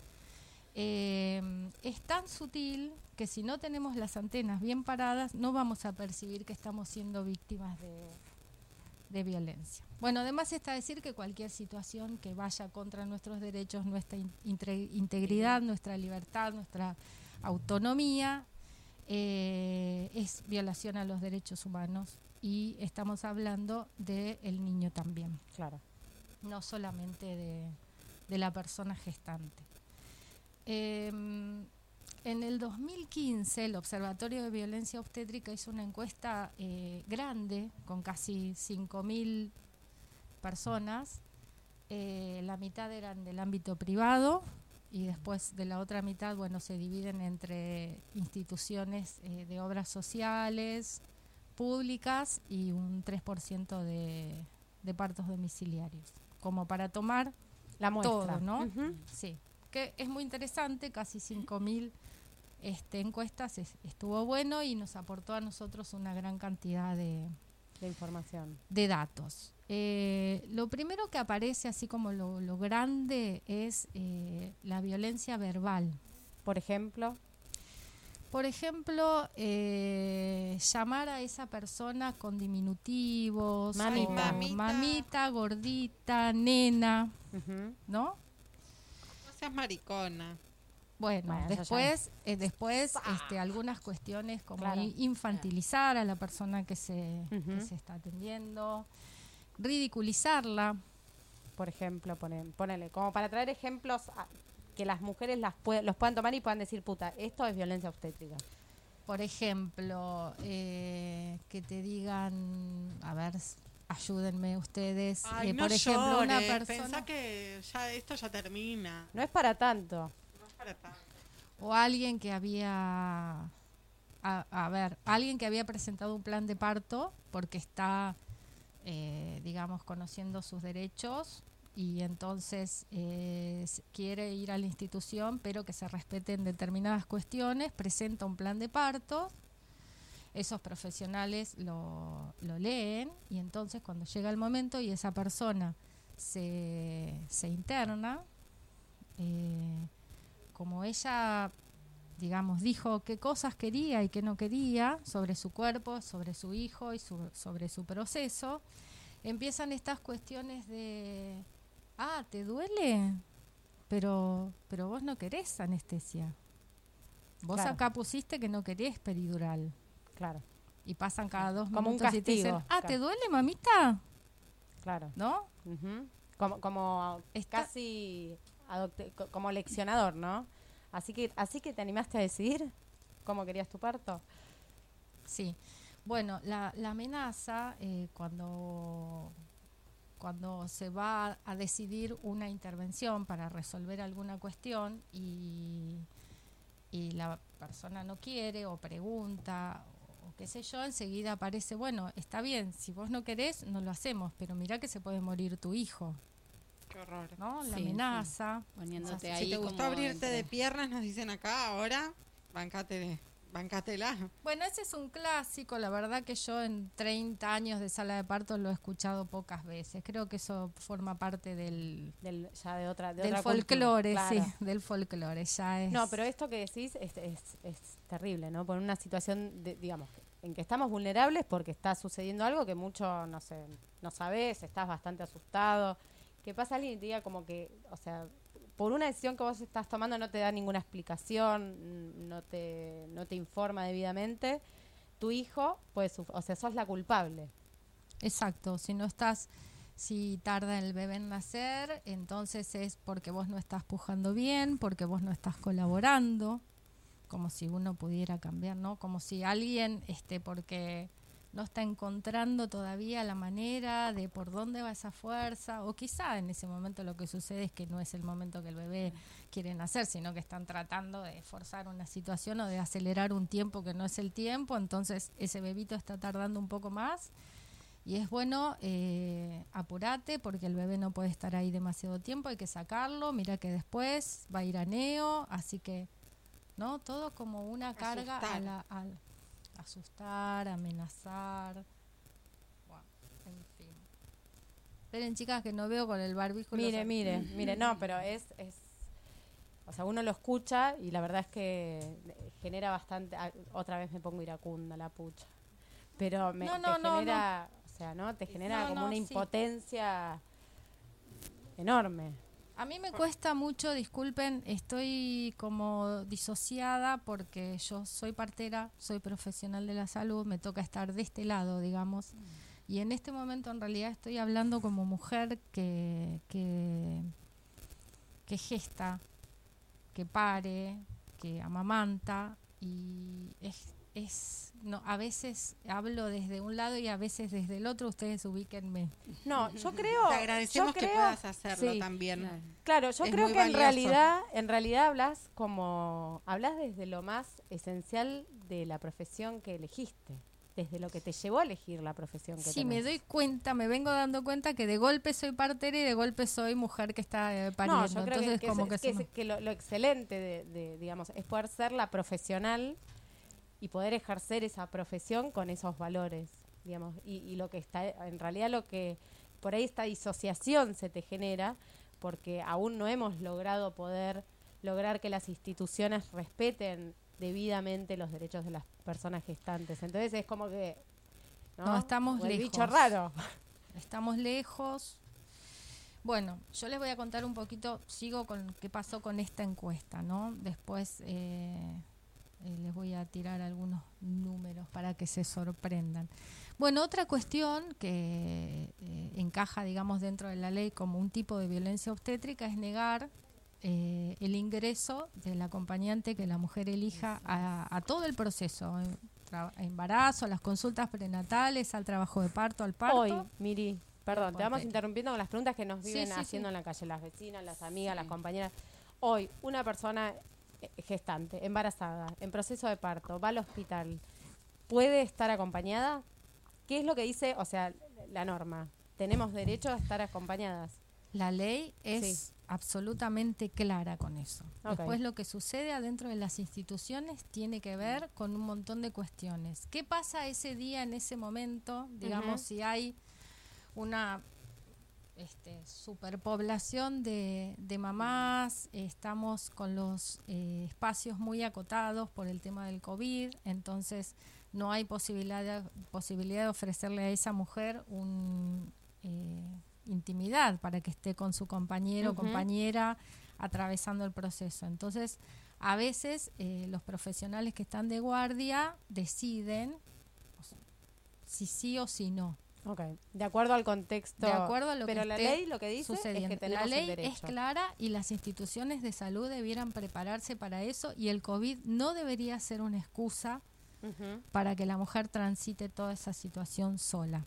Speaker 3: eh, es tan sutil que si no tenemos las antenas bien paradas, no vamos a percibir que estamos siendo víctimas de, de violencia. Bueno, además está decir que cualquier situación que vaya contra nuestros derechos, nuestra in- integridad, nuestra libertad, nuestra autonomía, eh, es violación a los derechos humanos y estamos hablando del niño también,
Speaker 2: Claro.
Speaker 3: no solamente de, de la persona gestante. Em, en el 2015 el Observatorio de Violencia Obstétrica hizo una encuesta eh, grande con casi 5.000 personas. Eh, la mitad eran del ámbito privado y después de la otra mitad, bueno, se dividen entre instituciones eh, de obras sociales, públicas y un 3% de, de partos domiciliarios, como para tomar
Speaker 2: La muestra.
Speaker 3: todo, ¿no? Sí, que es muy interesante, casi 5.000 este, encuestas, es- estuvo bueno y nos aportó a nosotros una gran cantidad de,
Speaker 2: De información.
Speaker 3: de datos. Eh, lo primero que aparece, así como lo, lo grande, es eh, la violencia verbal.
Speaker 2: Por ejemplo,
Speaker 3: Por ejemplo, eh, llamar a esa persona con diminutivos,
Speaker 2: Mamita.
Speaker 3: o
Speaker 4: Mamita.
Speaker 3: mamita, gordita, nena. No
Speaker 4: seas maricona.
Speaker 3: Bueno, después, eh, después este, algunas cuestiones como
Speaker 2: Claro.
Speaker 3: infantilizar a la persona que se, que se está atendiendo, ridiculizarla,
Speaker 2: por ejemplo, pone- ponele, como para traer ejemplos a- que las mujeres las pue- los puedan tomar y puedan decir, puta, esto es violencia obstétrica.
Speaker 3: por ejemplo, eh, que te digan, a ver, ayúdenme ustedes,
Speaker 4: Ay,
Speaker 3: eh,
Speaker 4: no
Speaker 3: por ejemplo, una persona
Speaker 4: Pensá que ya esto ya termina.
Speaker 2: No es para tanto.
Speaker 4: No es para tanto.
Speaker 3: o alguien que había, a, a ver, alguien que había presentado un plan de parto porque está, eh, digamos, conociendo sus derechos y entonces eh, quiere ir a la institución, pero que se respeten determinadas cuestiones, presenta un plan de parto. Esos profesionales lo, lo leen y entonces cuando llega el momento y esa persona se, se interna, eh, como ella, digamos, dijo qué cosas quería y qué no quería sobre su cuerpo, sobre su hijo y su- sobre su proceso, empiezan estas cuestiones de, ah, ¿te duele? Pero, pero vos no querés anestesia. Vos
Speaker 2: Claro.
Speaker 3: acá pusiste que no querés peridural.
Speaker 2: Claro,
Speaker 3: Y pasan cada dos
Speaker 2: Como un
Speaker 3: minutos y te dicen,
Speaker 2: castigo,
Speaker 3: ah, ¿te duele, mamita?
Speaker 2: claro.
Speaker 3: ¿No?
Speaker 2: Como, como
Speaker 3: Está-
Speaker 2: casi como leccionador, ¿no? Así que, así que te animaste a decidir cómo querías tu parto.
Speaker 3: Sí. Bueno, la, la amenaza, eh, cuando, cuando se va a decidir una intervención para resolver alguna cuestión y, y la persona no quiere o pregunta o qué sé yo, enseguida aparece, bueno, está bien, si vos no querés, no lo hacemos, pero mirá que se puede morir tu hijo,
Speaker 4: Qué horror.
Speaker 3: ¿no? La
Speaker 7: Sí, sí.
Speaker 3: amenaza.
Speaker 7: Poniéndote
Speaker 3: O sea,
Speaker 7: ahí
Speaker 4: Si te gustó abrirte de piernas, nos dicen acá, ahora, bancate, bancatela.
Speaker 3: Bueno, ese es un clásico, la verdad que yo en 30 años de sala de parto lo he escuchado pocas veces. Creo que eso forma parte del,
Speaker 2: Del, ya de otra, de
Speaker 3: del
Speaker 2: otra cultura,
Speaker 3: folclore,
Speaker 2: claro.
Speaker 3: sí, del folclore, ya es...
Speaker 2: No, pero esto que decís es, es, es terrible, ¿no? Por una situación, de, digamos, en que estamos vulnerables porque está sucediendo algo que mucho, no sé, no sabes, estás bastante asustado. Que pasa alguien y te diga como que, o sea, por una decisión que vos estás tomando no te da ninguna explicación, mm, no te, no te informa debidamente, tu hijo, pues, o sea, sos la culpable.
Speaker 3: Exacto, si no estás, si tarda el bebé en nacer, entonces es porque vos no estás pujando bien, porque vos no estás colaborando, como si uno pudiera cambiar, ¿no? Como si alguien, este, porque no está encontrando todavía la manera de por dónde va esa fuerza, o quizá en ese momento lo que sucede es que no es el momento que el bebé quiere nacer, sino que están tratando de forzar una situación o de acelerar un tiempo que no es el tiempo, entonces ese bebito está tardando un poco más y es bueno, eh, apurate porque el bebé no puede estar ahí demasiado tiempo, hay que sacarlo, mira que después va a ir a neo, así que, ¿no? Todo como una carga a la, asustar, amenazar, bueno, en fin. Esperen chicas que no veo con el barbijo. los
Speaker 2: Mire,
Speaker 3: ar-
Speaker 2: mire, mire, no, pero es, es, o sea, uno lo escucha y la verdad es que genera bastante, ah, otra vez me pongo iracunda, la pucha, pero me
Speaker 3: No, no,
Speaker 2: te
Speaker 3: no,
Speaker 2: genera, o sea, ¿no? Te genera como una
Speaker 3: sí.
Speaker 2: impotencia enorme.
Speaker 3: A mí me cuesta mucho, disculpen, estoy como disociada porque yo soy partera, soy profesional de la salud, me toca estar de este lado, digamos. Y en este momento en realidad estoy hablando como mujer que, que, que gesta, que pare, que amamanta y es, es no, a veces hablo desde un lado y a veces desde el otro, ustedes ubíquenme.
Speaker 2: No, yo creo,
Speaker 4: Te agradecemos
Speaker 2: yo
Speaker 4: que
Speaker 2: creo-
Speaker 4: puedas hacerlo
Speaker 2: sí.
Speaker 4: también.
Speaker 7: Claro.
Speaker 2: Claro, yo
Speaker 4: Es
Speaker 2: creo que en realidad, en realidad hablas como, hablas desde lo más esencial de la profesión que elegiste, desde lo que te llevó a elegir la profesión que
Speaker 3: Sí, me doy cuenta, me vengo dando cuenta que de golpe soy partera y de golpe soy mujer que está eh, pariendo.
Speaker 2: No, yo creo que-
Speaker 3: Entonces,
Speaker 2: que,
Speaker 3: como
Speaker 2: es-
Speaker 3: que,
Speaker 2: que, es- que lo, lo excelente de, de, digamos, es poder ser la profesional y poder ejercer esa profesión con esos valores, digamos, y, y lo que está, en realidad lo que, por ahí esta disociación se te genera, porque aún no hemos logrado poder lograr que las instituciones respeten debidamente los derechos de las personas gestantes. Entonces es como que... No,
Speaker 3: No, estamos
Speaker 2: O el
Speaker 3: lejos.
Speaker 2: bicho raro.
Speaker 3: estamos lejos. Bueno, yo les voy a contar un poquito, sigo con qué pasó con esta encuesta, ¿no? Después eh, eh, les voy a tirar algunos números para que se sorprendan. Bueno, otra cuestión que eh, encaja, digamos, dentro de la ley como un tipo de violencia obstétrica es negar eh, el ingreso del acompañante que la mujer elija a, a todo el proceso, embarazo, a las consultas prenatales, al trabajo de parto, al parto.
Speaker 2: Hoy, Miri, perdón, te vamos interrumpiendo con las preguntas que nos viven
Speaker 3: sí,
Speaker 2: haciendo
Speaker 3: sí.
Speaker 2: en la calle, las vecinas, las amigas, las compañeras. Hoy, una persona gestante, embarazada, en proceso de parto, va al hospital, ¿puede estar acompañada? ¿Qué es lo que dice, o sea, la norma? ¿Tenemos derecho a estar acompañadas?
Speaker 3: La ley es
Speaker 2: Sí.
Speaker 3: absolutamente clara con eso. Después lo que sucede adentro de las instituciones tiene que ver con un montón de cuestiones. ¿Qué pasa ese día, en ese momento? Digamos, si hay una este, superpoblación de, de mamás, estamos con los eh, espacios muy acotados por el tema del COVID, entonces no hay posibilidad de, posibilidad de ofrecerle a esa mujer un, eh, intimidad para que esté con su compañero o compañera atravesando el proceso. Entonces, a veces eh, los profesionales que están de guardia deciden o sea, si sí o si no.
Speaker 2: Ok, de acuerdo al contexto.
Speaker 3: De acuerdo a lo
Speaker 2: Pero
Speaker 3: que
Speaker 2: la ley lo que dice es
Speaker 3: sucediendo.
Speaker 2: que tenemos
Speaker 3: la ley
Speaker 2: el
Speaker 3: es clara y las instituciones de salud debieran prepararse para eso y el COVID no debería ser una excusa para que la mujer transite toda esa situación sola.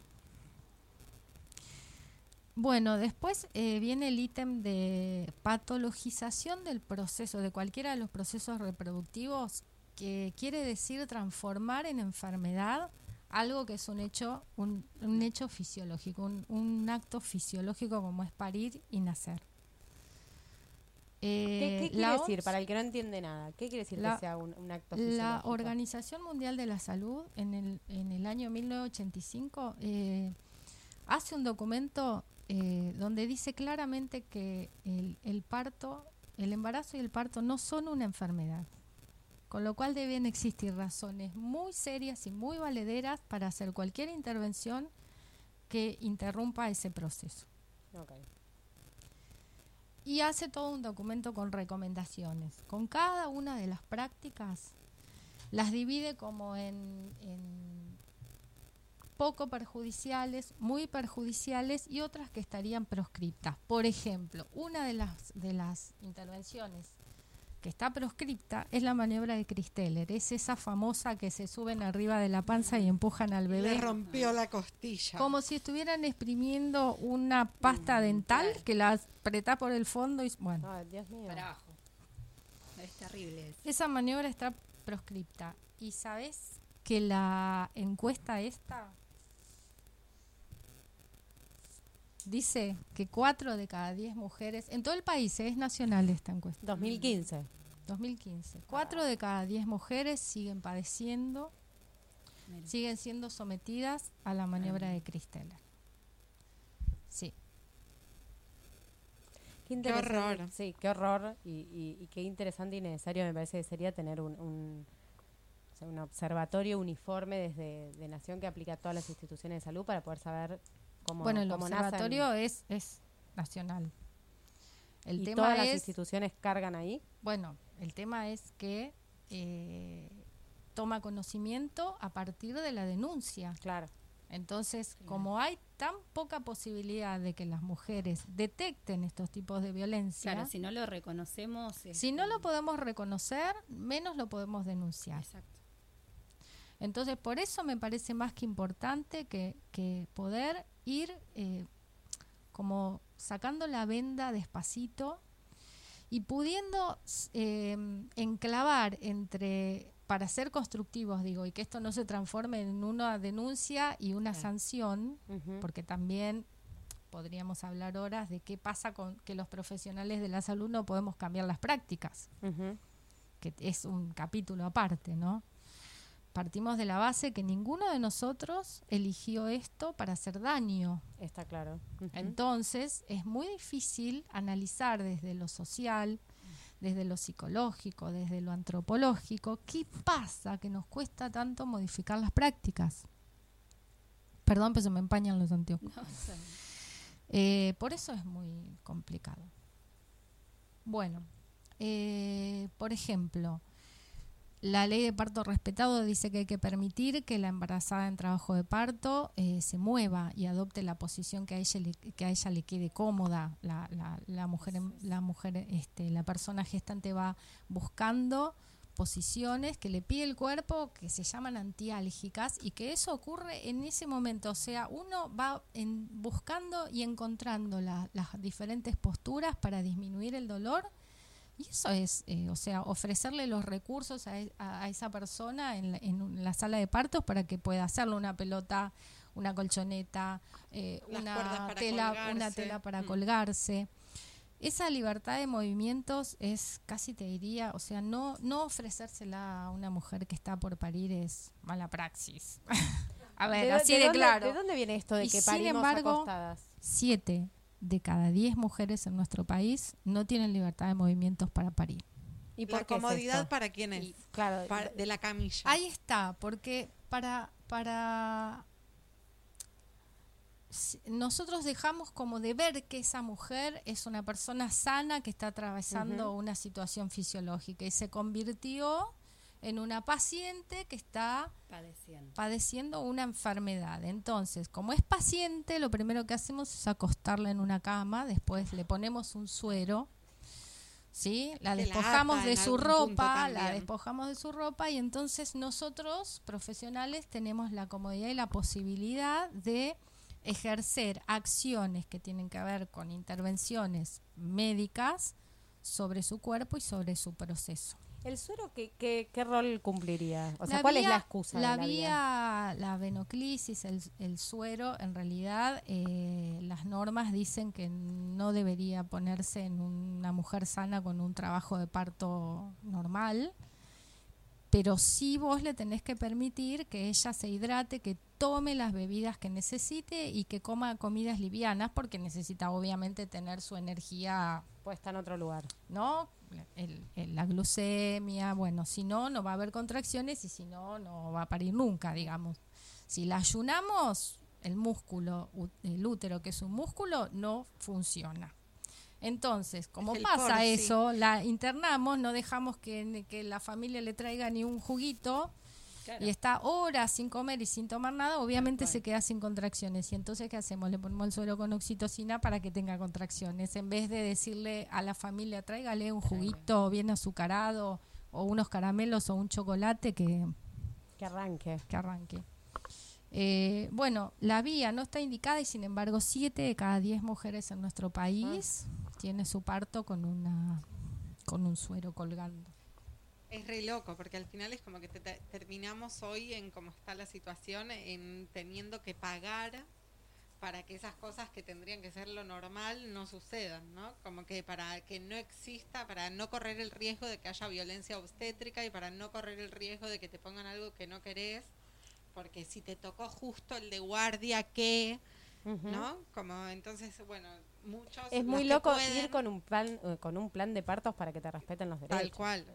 Speaker 3: Bueno, después eh, viene el ítem de patologización del proceso, de cualquiera de los procesos reproductivos, que quiere decir transformar en enfermedad algo que es un hecho, un, un hecho fisiológico, un, un acto fisiológico como es parir y nacer.
Speaker 2: ¿Qué,
Speaker 3: Eh,
Speaker 2: qué
Speaker 3: la
Speaker 2: quiere decir?
Speaker 3: OMS
Speaker 2: Para el que no entiende nada, ¿qué quiere decir
Speaker 3: La-
Speaker 2: que sea un, un acto
Speaker 3: La
Speaker 2: fisiológico?
Speaker 3: Organización Mundial de la Salud en el, en el año 1985 eh, hace un documento eh, donde dice claramente que el, el parto, el embarazo y el parto no son una enfermedad, con lo cual deben existir razones muy serias y muy valederas para hacer cualquier intervención que interrumpa ese proceso
Speaker 2: Ok.
Speaker 3: y hace todo un documento con recomendaciones. Con cada una de las prácticas las divide como en, en poco perjudiciales, muy perjudiciales y otras que estarían proscriptas. Por ejemplo, una de las, de las intervenciones que está proscripta es la maniobra de Christeller. Es esa famosa que se suben arriba de la panza y empujan al
Speaker 4: Le
Speaker 3: bebé.
Speaker 4: rompió la costilla.
Speaker 3: Como si estuvieran exprimiendo una pasta dental que la apretás por el fondo y bueno.
Speaker 2: Ay, Dios mío.
Speaker 7: Para abajo. Es terrible. eso.
Speaker 3: Esa maniobra está proscripta. ¿Y sabes que la encuesta esta dice que 4 de cada 10 mujeres, en todo el país, ¿eh? es nacional esta encuesta,
Speaker 2: 2015.
Speaker 3: 2015, 4 de cada 10 mujeres siguen padeciendo,
Speaker 7: Mira.
Speaker 3: siguen siendo sometidas a la maniobra de Christeller. Sí.
Speaker 2: Qué,
Speaker 4: horror.
Speaker 2: Sí, qué horror y, y- y qué interesante y necesario me parece que sería tener un, un, o sea, un observatorio uniforme desde de Nación que aplica a todas las instituciones de salud para poder saber cómo,
Speaker 3: bueno, el
Speaker 2: cómo nacen.
Speaker 3: observatorio es, es nacional. El
Speaker 2: y
Speaker 3: tema
Speaker 2: todas las
Speaker 3: es
Speaker 2: instituciones cargan ahí.
Speaker 3: Bueno, el tema es que eh, toma conocimiento a partir de la denuncia.
Speaker 2: Claro.
Speaker 3: Entonces, como hay tan poca posibilidad de que las mujeres detecten estos tipos de violencia,
Speaker 7: Claro, si no lo reconocemos.
Speaker 3: si
Speaker 7: este,
Speaker 3: no lo podemos reconocer, menos lo podemos denunciar.
Speaker 7: Exacto.
Speaker 3: Entonces, por eso me parece más que importante que, que poder ir eh, como sacando la venda despacito y pudiendo eh, enclavar entre, para ser constructivos, digo, y que esto no se transforme en una denuncia y una sanción, porque también podríamos hablar horas de qué pasa con que los profesionales de la salud no podemos cambiar las prácticas que es un capítulo aparte, ¿no? Partimos de la base que ninguno de nosotros eligió esto para hacer daño.
Speaker 2: Está claro.
Speaker 3: Entonces es muy difícil analizar desde lo social, desde lo psicológico, desde lo antropológico, qué pasa que nos cuesta tanto modificar las prácticas. Perdón, pero se me empañan los anteojos.
Speaker 7: No,
Speaker 3: Eh, por eso es muy complicado. Bueno, eh, por ejemplo, la ley de parto respetado dice que hay que permitir que la embarazada en trabajo de parto eh, se mueva y adopte la posición que a ella le, que a ella le quede cómoda. La, la, la mujer, em- la mujer, este, la persona gestante va buscando posiciones que le pide el cuerpo que se llaman antiálgicas y que eso ocurre en ese momento. O sea, uno va en- buscando y encontrando la- las diferentes posturas para disminuir el dolor y eso es, eh, o sea, ofrecerle los recursos a, e- a- a esa persona en la, en la sala de partos para que pueda hacerlo una pelota, una colchoneta, eh, una tela, una tela para
Speaker 4: Mm.
Speaker 3: colgarse. Esa libertad de movimientos es casi te diría, o sea, no no ofrecérsela a una mujer que está por parir es mala praxis. a ver,
Speaker 2: ¿De,
Speaker 3: así
Speaker 2: de
Speaker 3: de,
Speaker 2: dónde,
Speaker 3: claro.
Speaker 2: ¿De dónde viene esto de
Speaker 3: Y
Speaker 2: que
Speaker 3: sin
Speaker 2: parimos
Speaker 3: embargo,
Speaker 2: acostadas?
Speaker 3: Siete de cada diez mujeres en nuestro país no tienen libertad de movimientos para parir.
Speaker 2: ¿Y por
Speaker 4: comodidad para quién es.
Speaker 2: Y, claro,
Speaker 4: Para- de la camilla.
Speaker 3: Ahí está, porque para, para nosotros dejamos como de ver que esa mujer es una persona sana que está atravesando una situación fisiológica y se convirtió en una paciente que está
Speaker 7: padeciendo.
Speaker 3: padeciendo una enfermedad. Entonces, como es paciente, lo primero que hacemos es acostarla en una cama, después le ponemos un suero, ¿sí? La despojamos
Speaker 4: ata
Speaker 3: de su ropa, la despojamos de su ropa y entonces nosotros, profesionales, tenemos la comodidad y la posibilidad de ejercer acciones que tienen que ver con intervenciones médicas sobre su cuerpo y sobre su proceso.
Speaker 2: ¿El suero qué, qué, qué rol cumpliría? O sea,
Speaker 3: La
Speaker 2: ¿cuál es la excusa?
Speaker 3: La
Speaker 2: de la vía?
Speaker 3: vía, la venoclisis, el, el suero, en realidad eh, las normas dicen que no debería ponerse en una mujer sana con un trabajo de parto normal, pero sí vos le tenés que permitir que ella se hidrate, que tome las bebidas que necesite y que coma comidas livianas porque necesita obviamente tener su energía
Speaker 2: Puede estar en otro lugar.
Speaker 3: ¿no? El- el- la glucemia, bueno, si no, no va a haber contracciones y si no, no va a parir nunca, digamos. Si la ayunamos, el músculo, el útero, que es un músculo, no funciona. Entonces, como pasa eso, la internamos, no dejamos que, que la familia le traiga ni un juguito
Speaker 7: Claro.
Speaker 3: y está horas sin comer y sin tomar nada, obviamente se queda sin contracciones. Y entonces, ¿qué hacemos? Le ponemos el suero con oxitocina para que tenga contracciones. En vez de decirle a la familia, tráigale un juguito bien azucarado o unos caramelos o un chocolate que,
Speaker 2: Que arranque.
Speaker 3: que arranque. Eh, bueno, la vía no está indicada y sin embargo, siete de cada diez mujeres en nuestro país tiene su parto con una con un suero colgando.
Speaker 4: Es re loco, porque al final es como que te- te- terminamos hoy en cómo está la situación, en teniendo que pagar para que esas cosas que tendrían que ser lo normal no sucedan, ¿no? Como que para que no exista, para no correr el riesgo de que haya violencia obstétrica y para no correr el riesgo de que te pongan algo que no querés, porque si te tocó justo el de guardia, ¿qué? ¿No? Como entonces, bueno, muchos...
Speaker 2: Es muy loco
Speaker 4: pueden,
Speaker 2: ir con un plan eh, con un plan de partos para que te respeten los derechos.
Speaker 4: Tal cual.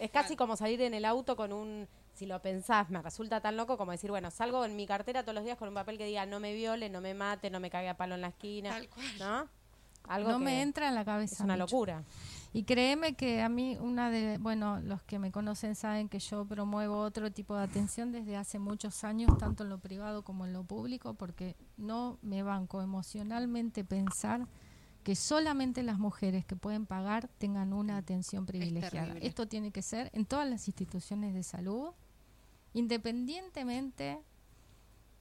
Speaker 2: Es, casi como salir en el auto con un, si lo pensás, me resulta tan loco como decir, bueno, salgo en mi cartera todos los días con un papel que diga no me viole, no me mate, no me cague a palo en la esquina,
Speaker 4: Tal cual.
Speaker 2: ¿no? Algo
Speaker 3: no
Speaker 2: que
Speaker 3: me entra en la cabeza.
Speaker 2: es una
Speaker 3: mucho.
Speaker 2: locura.
Speaker 3: Y créeme que a mí una de, bueno, los que me conocen saben que yo promuevo otro tipo de atención desde hace muchos años, tanto en lo privado como en lo público, porque no me banco emocionalmente pensar que solamente las mujeres que pueden pagar tengan una atención privilegiada. Esto tiene que ser en todas las instituciones de salud, independientemente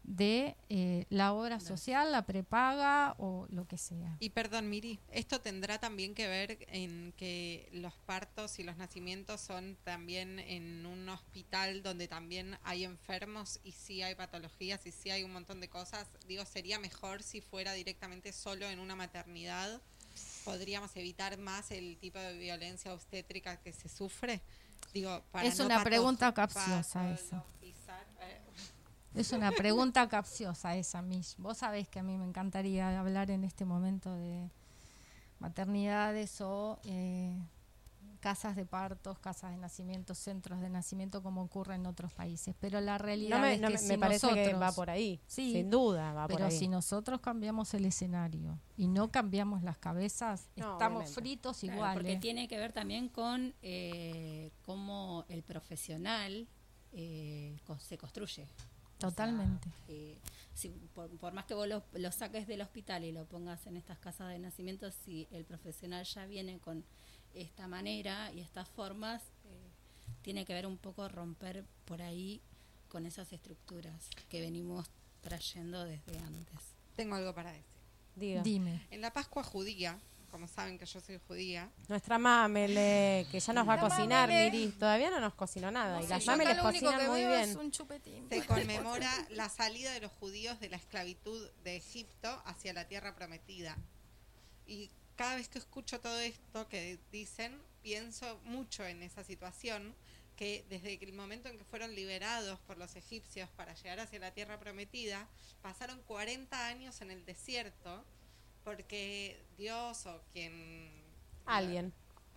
Speaker 3: de eh, la obra social, la prepaga o lo que sea.
Speaker 4: Y perdón, Miri, esto tendrá también que ver en que los partos y los nacimientos son también en un hospital donde también hay enfermos y sí hay patologías y sí hay un montón de cosas. Digo, sería mejor si fuera directamente solo en una maternidad. Podríamos evitar más el tipo de violencia obstétrica que se sufre. Digo, para
Speaker 3: Es
Speaker 4: no
Speaker 3: una pregunta capciosa esa. Es una pregunta capciosa esa, Mish. Vos sabés que a mí me encantaría hablar en este momento de maternidades o eh, casas de partos, casas de nacimiento, centros de nacimiento, como ocurre en otros países. Pero la realidad
Speaker 2: No me,
Speaker 3: es
Speaker 2: no
Speaker 3: que
Speaker 2: me-
Speaker 3: si
Speaker 2: me parece que
Speaker 3: nosotros-
Speaker 2: va por ahí.
Speaker 3: Sí,
Speaker 2: sin duda va por
Speaker 3: Pero
Speaker 2: ahí.
Speaker 3: si nosotros cambiamos el escenario y no cambiamos las cabezas,
Speaker 2: No,
Speaker 3: estamos
Speaker 2: obviamente.
Speaker 3: fritos
Speaker 7: Claro,
Speaker 3: igual.
Speaker 7: porque tiene que ver también con eh, cómo el profesional eh, se construye. O sea,
Speaker 3: Totalmente.
Speaker 7: eh, si, por, por más que vos lo, lo saques del hospital y lo pongas en estas casas de nacimiento, si el profesional ya viene con esta manera y estas formas, eh, tiene que ver un poco romper por ahí con esas estructuras que venimos trayendo desde antes.
Speaker 4: tengo algo para decir.
Speaker 2: Diga.
Speaker 3: Dime.
Speaker 4: En la Pascua judía, como saben que yo soy judía,
Speaker 2: Nuestra mamele, que ya nos va a cocinar,
Speaker 3: Mamele.
Speaker 2: Miri. Todavía no nos cocinó nada. y las
Speaker 3: yo
Speaker 2: mameles cocinan muy bien.
Speaker 3: es un chupetín.
Speaker 4: se conmemora la salida de los judíos de la esclavitud de Egipto hacia la tierra prometida. Y cada vez que escucho todo esto que dicen, pienso mucho en esa situación, que desde el momento en que fueron liberados por los egipcios para llegar hacia la tierra prometida, pasaron 40 años en el desierto, porque Dios o quien...
Speaker 2: Alguien.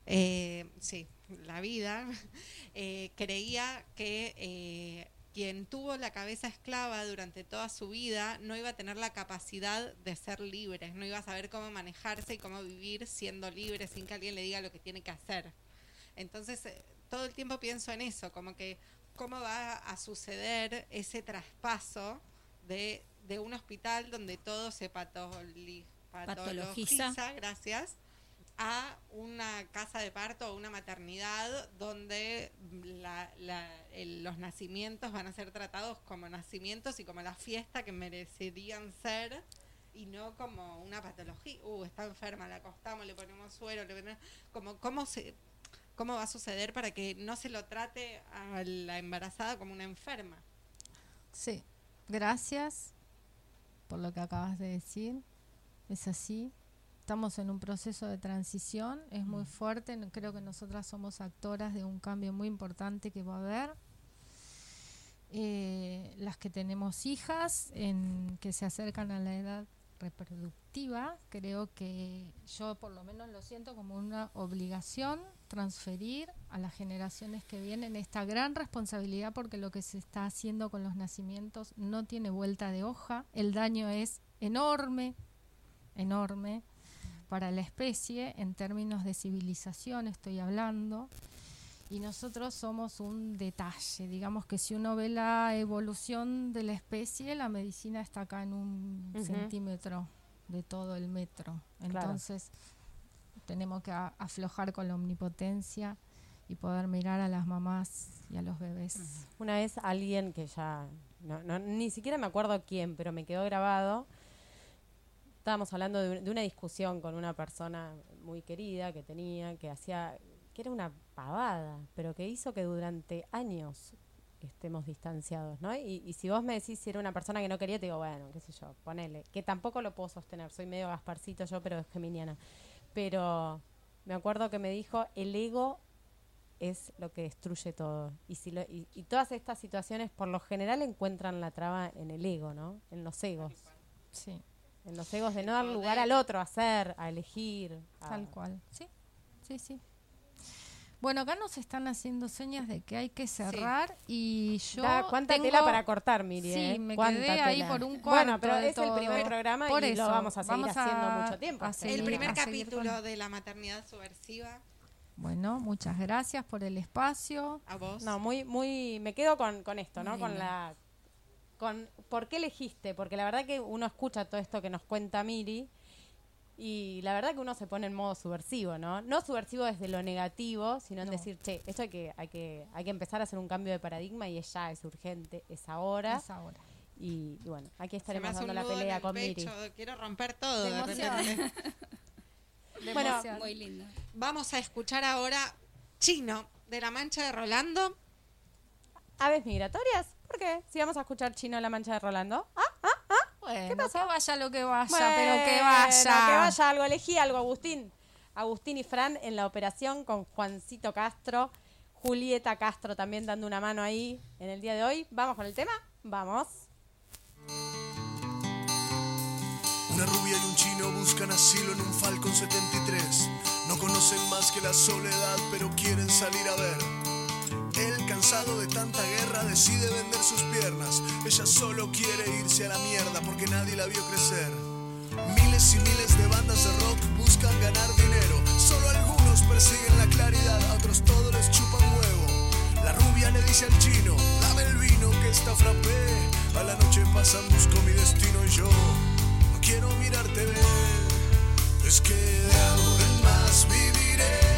Speaker 4: Eh, sí, la vida, eh, creía que eh, quien tuvo la cabeza esclava durante toda su vida no iba a tener la capacidad de ser libre, no iba a saber cómo manejarse y cómo vivir siendo libre sin que alguien le diga lo que tiene que hacer. Entonces, eh, todo el tiempo pienso en eso, como que cómo va a suceder ese traspaso de, de un hospital donde todo se patoli-
Speaker 7: Patologiza.
Speaker 4: patologiza, gracias, a una casa de parto o una maternidad donde la- la- el- los nacimientos van a ser tratados como nacimientos y como la fiesta que merecerían ser y no como una patología. Uh, está enferma, la acostamos, le ponemos suero, le ponemos... Como, ¿cómo, se, ¿Cómo va a suceder para que no se lo trate a la embarazada como una enferma?
Speaker 3: Sí, gracias por lo que acabas de decir. Es así. Estamos en un proceso de transición, es muy fuerte. no- Creo que nosotras somos actoras de un cambio muy importante que va a haber. Eh, las que tenemos hijas en, que se acercan a la edad reproductiva, creo que yo por lo menos lo siento como una obligación transferir a las generaciones que vienen esta gran responsabilidad porque lo que se está haciendo con los nacimientos no tiene vuelta de hoja, el daño es enorme, enorme para la especie en términos de civilización estoy hablando y nosotros somos un detalle. Digamos que si uno ve la evolución de la especie, la medicina está acá en un centímetro de todo el metro.
Speaker 2: Claro.
Speaker 3: Entonces tenemos que aflojar con la omnipotencia y poder mirar a las mamás y a los bebés.
Speaker 2: Una vez alguien que ya, no, no- ni siquiera me acuerdo quién, pero me quedó grabado, estábamos hablando de, de una discusión con una persona muy querida que tenía, que hacía, que era una pavada, pero que hizo que durante años estemos distanciados, ¿no? Y, si vos me decís si era una persona que no quería, te digo, bueno, qué sé yo, ponele, que tampoco lo puedo sostener, soy medio gasparcito yo, pero es geminiana. Pero me acuerdo que me dijo, el ego es lo que destruye todo. Y, si lo- y, y todas estas situaciones, por lo general, encuentran la traba en el ego, ¿no? En los egos.
Speaker 3: Sí,
Speaker 2: En los egos de no dar lugar al otro, a hacer, a elegir. a-
Speaker 3: tal cual. Sí, sí, sí. Bueno, acá nos están haciendo señas de que hay que cerrar y yo
Speaker 2: Da, ¿Cuánta
Speaker 3: tengo-
Speaker 2: tela para cortar, Miri?
Speaker 3: Sí,
Speaker 2: eh?
Speaker 3: me
Speaker 2: ¿Cuánta
Speaker 3: quedé ahí por un
Speaker 2: Bueno,
Speaker 3: cuarto
Speaker 2: pero
Speaker 3: de
Speaker 2: es el primer programa
Speaker 3: Por
Speaker 2: y lo vamos a seguir
Speaker 3: vamos a-
Speaker 2: haciendo mucho tiempo.
Speaker 3: a
Speaker 2: Sí.
Speaker 3: seguir-
Speaker 4: El primer capítulo
Speaker 3: con-
Speaker 4: de la maternidad subversiva,
Speaker 3: Bueno, muchas gracias por el espacio.
Speaker 4: a vos.
Speaker 2: No, muy, muy, me quedo con, con esto, ¿no? Con la, con, ¿por qué elegiste? Porque la verdad que uno escucha todo esto que nos cuenta Miri y la verdad que uno se pone en modo subversivo, ¿no? No subversivo desde lo negativo, sino en
Speaker 3: No.
Speaker 2: decir, che, esto hay que, hay que, hay que empezar a hacer un cambio de paradigma y es ya, es urgente, es ahora.
Speaker 3: Es ahora.
Speaker 2: Y, y bueno, aquí
Speaker 4: Se me
Speaker 2: estaremos dando la pelea
Speaker 4: el
Speaker 2: con Miri.
Speaker 4: pecho, Quiero romper todo.
Speaker 3: De
Speaker 4: de
Speaker 3: emoción.
Speaker 4: repente.
Speaker 3: De
Speaker 2: Bueno,
Speaker 3: emoción.
Speaker 7: Muy lindo.
Speaker 4: Vamos a escuchar ahora Chino de la Mancha de Rolando.
Speaker 2: ¿Aves migratorias? ¿Por qué? Si vamos a escuchar Chino en la mancha de Rolando. Ah,
Speaker 3: Bueno, que vaya lo que vaya,
Speaker 2: Bueno,
Speaker 3: pero que vaya.
Speaker 2: Que vaya algo, elegí algo, Agustín. Agustín y Fran en la operación con Juancito Castro, Julieta Castro también dando una mano ahí en el día de hoy. ¿Vamos con el tema? Vamos.
Speaker 8: Una rubia y un chino buscan asilo en un Falcon 73. No conocen más que la soledad, pero quieren salir a ver. Cansado de tanta guerra, decide vender sus piernas. Ella solo quiere irse a la mierda porque nadie la vio crecer. Miles y miles de bandas de rock buscan ganar dinero. Solo algunos persiguen la claridad, a otros todo les chupan huevo. La rubia le dice al chino, dame el vino que está frappé. A la noche pasan, busco mi destino y yo no quiero mirarte ver. Es que de ahora en más viviré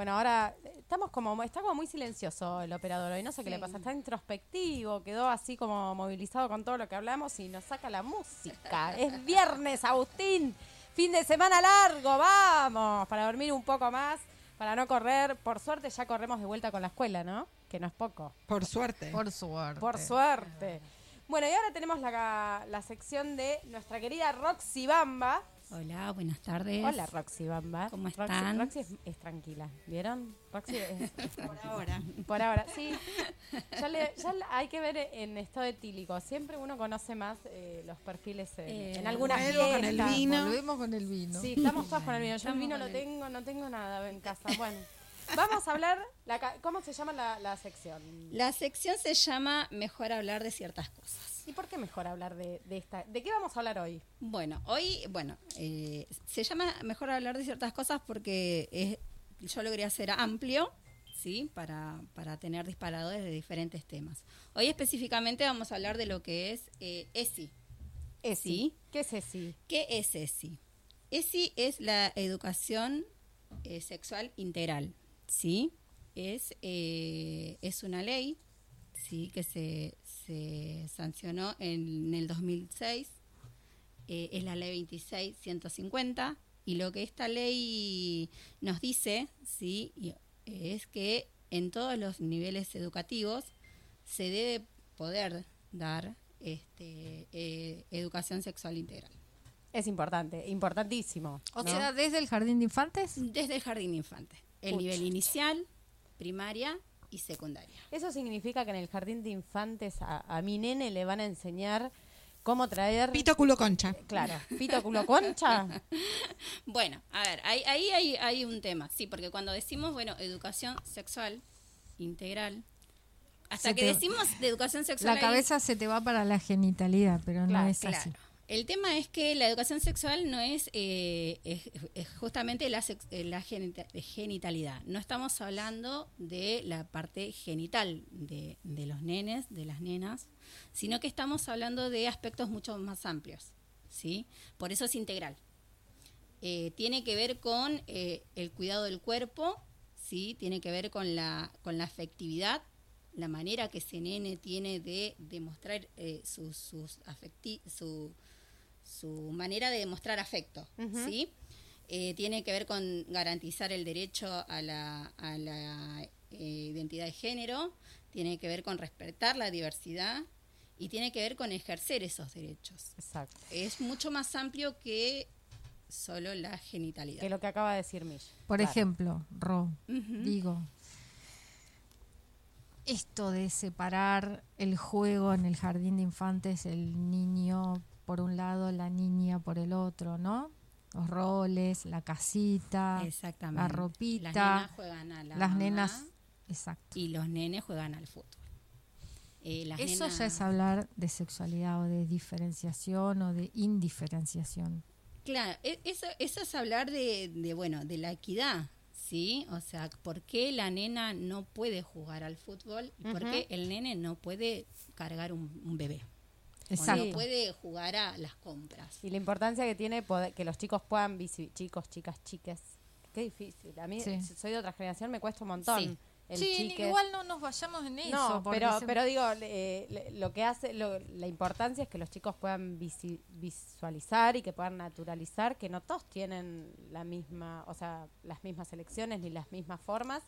Speaker 2: Bueno, ahora estamos como está como muy silencioso el operador hoy, no sé qué le pasa, está introspectivo, quedó así como movilizado con todo lo que hablamos y nos saca la música. es viernes, Agustín, fin de semana largo, vamos, para dormir un poco más, para no correr. Por suerte ya corremos de vuelta con la escuela, ¿no? Que no es poco.
Speaker 4: Por suerte.
Speaker 3: Por suerte.
Speaker 2: Por suerte. Bueno, y ahora tenemos la, la sección de nuestra querida Roxy Bamba.
Speaker 7: Hola, buenas tardes.
Speaker 2: Hola, Roxy Bamba.
Speaker 7: ¿Cómo
Speaker 2: Roxy-
Speaker 7: están?
Speaker 2: Roxy, es, es tranquila, ¿vieron? Roxy es, es
Speaker 4: Por ahora.
Speaker 2: Por ahora, sí. Ya, le- ya le- hay que ver en estado etílico. Siempre uno conoce más eh, los perfiles en,
Speaker 7: Eh,
Speaker 2: en algunas
Speaker 4: vuelvo con el
Speaker 2: fiestas.
Speaker 4: vino.
Speaker 3: Volvemos con el vino.
Speaker 2: Sí, estamos todas con el vino. Yo el vino lo
Speaker 7: el-
Speaker 2: tengo, no tengo nada en casa. Bueno, vamos a hablar, la ca- ¿cómo se llama la, la sección?
Speaker 7: La sección se llama Mejor hablar de ciertas cosas.
Speaker 2: ¿Y por qué mejor hablar de, de esta? ¿De qué vamos a hablar hoy?
Speaker 7: Bueno, hoy, bueno, eh, se llama Mejor hablar de ciertas cosas porque es- yo lo quería hacer amplio, ¿sí? Para, para tener disparadores de diferentes temas. Hoy específicamente vamos a hablar de lo que es eh, ESI.
Speaker 2: ESI. ¿Qué es ESI?
Speaker 7: ¿Qué es ESI? ESI es la educación eh, sexual integral, ¿sí? Es, eh, es una ley, ¿sí? Que se, se sancionó en, el 2006, eh, es la ley 26150, y lo que esta ley nos dice, ¿sí? Eh, es que en todos los niveles educativos se debe poder dar este, eh, educación sexual integral.
Speaker 2: Es importante, importantísimo.
Speaker 3: O
Speaker 2: ¿no?
Speaker 3: sea, desde el jardín de infantes.
Speaker 7: Desde el jardín de infantes. El nivel inicial, primaria y secundaria.
Speaker 2: Eso significa que en el jardín de infantes a, a mi nene le van a enseñar cómo traer...
Speaker 4: Pito culo concha.
Speaker 2: Claro, pito culo concha.
Speaker 7: Bueno, a ver, ahí, ahí hay, hay un tema. Sí, porque cuando decimos, bueno, educación sexual integral, hasta
Speaker 3: Se
Speaker 7: que
Speaker 3: te-
Speaker 7: decimos de educación sexual...
Speaker 3: La
Speaker 7: ahí-
Speaker 3: cabeza se te va para la genitalidad, pero no
Speaker 2: Claro,
Speaker 3: es así.
Speaker 7: El tema es que la educación sexual no es, eh, es, justamente la, sex- eh, la genitalidad. No estamos hablando de la parte genital de, de los nenes, de las nenas, sino que estamos hablando de aspectos mucho más amplios. ¿sí? Por eso es integral. Eh, tiene que ver con eh, el cuidado del cuerpo, ¿sí? tiene que ver con la, con la afectividad, la manera que ese nene tiene de demostrar eh, sus, sus afecti- su, su manera de demostrar afecto, ¿sí? Eh, tiene que ver con garantizar el derecho a la, a la eh, identidad de género, tiene que ver con respetar la diversidad y tiene que ver con ejercer esos derechos.
Speaker 2: Exacto.
Speaker 7: Es mucho más amplio que solo la genitalidad.
Speaker 2: Que lo que acaba de decir Mish.
Speaker 3: Por
Speaker 2: Claro.
Speaker 3: ejemplo, Ro, digo, esto de separar el juego en el jardín de infantes, el niño por un lado, la niña por el otro, ¿no? Los roles, la casita, la ropita,
Speaker 7: Las nenas juegan a la
Speaker 3: las
Speaker 7: mamá
Speaker 3: nenas, exacto.
Speaker 7: y los nenes juegan al fútbol. Eh, las
Speaker 3: Eso
Speaker 7: nenas-
Speaker 3: ya es hablar de sexualidad o de diferenciación o de indiferenciación.
Speaker 7: Claro, e- eso, eso es hablar de, de, bueno, de la equidad, ¿sí? O sea, ¿por qué la nena no puede jugar al fútbol y por qué el nene no puede cargar un, un bebé? O no puede jugar a las compras.
Speaker 2: Y la importancia que tiene poder- que los chicos puedan chicos, chicas, chiques. Qué difícil. A mí,
Speaker 3: Sí.
Speaker 2: soy de otra generación, me cuesta un montón.
Speaker 7: Sí.
Speaker 2: El
Speaker 3: sí,
Speaker 2: chiques.
Speaker 3: igual no nos vayamos en eso.
Speaker 2: No, pero,
Speaker 3: se-
Speaker 2: pero digo, eh, le- lo que hace, lo- la importancia es que los chicos puedan visi- visualizar y que puedan naturalizar que no todos tienen la misma, o sea, las mismas elecciones ni las mismas formas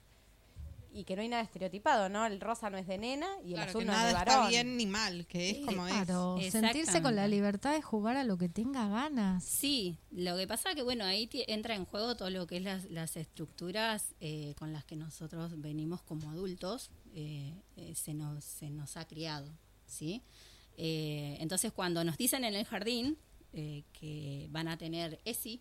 Speaker 2: y que no hay nada estereotipado, ¿no? El rosa no es de nena y el
Speaker 4: Claro,
Speaker 2: azul
Speaker 4: que
Speaker 2: no es
Speaker 4: nada
Speaker 2: de
Speaker 4: está
Speaker 2: varón.
Speaker 4: bien ni mal, que es como es.
Speaker 3: Claro, sentirse con la libertad de jugar a lo que tenga ganas.
Speaker 7: Sí, lo que pasa que bueno, ahí entra en juego todo lo que es las, las estructuras eh, con las que nosotros venimos como adultos, eh, eh, se, nos, se nos ha criado, ¿sí? Eh, entonces cuando nos dicen en el jardín eh, que van a tener ESI,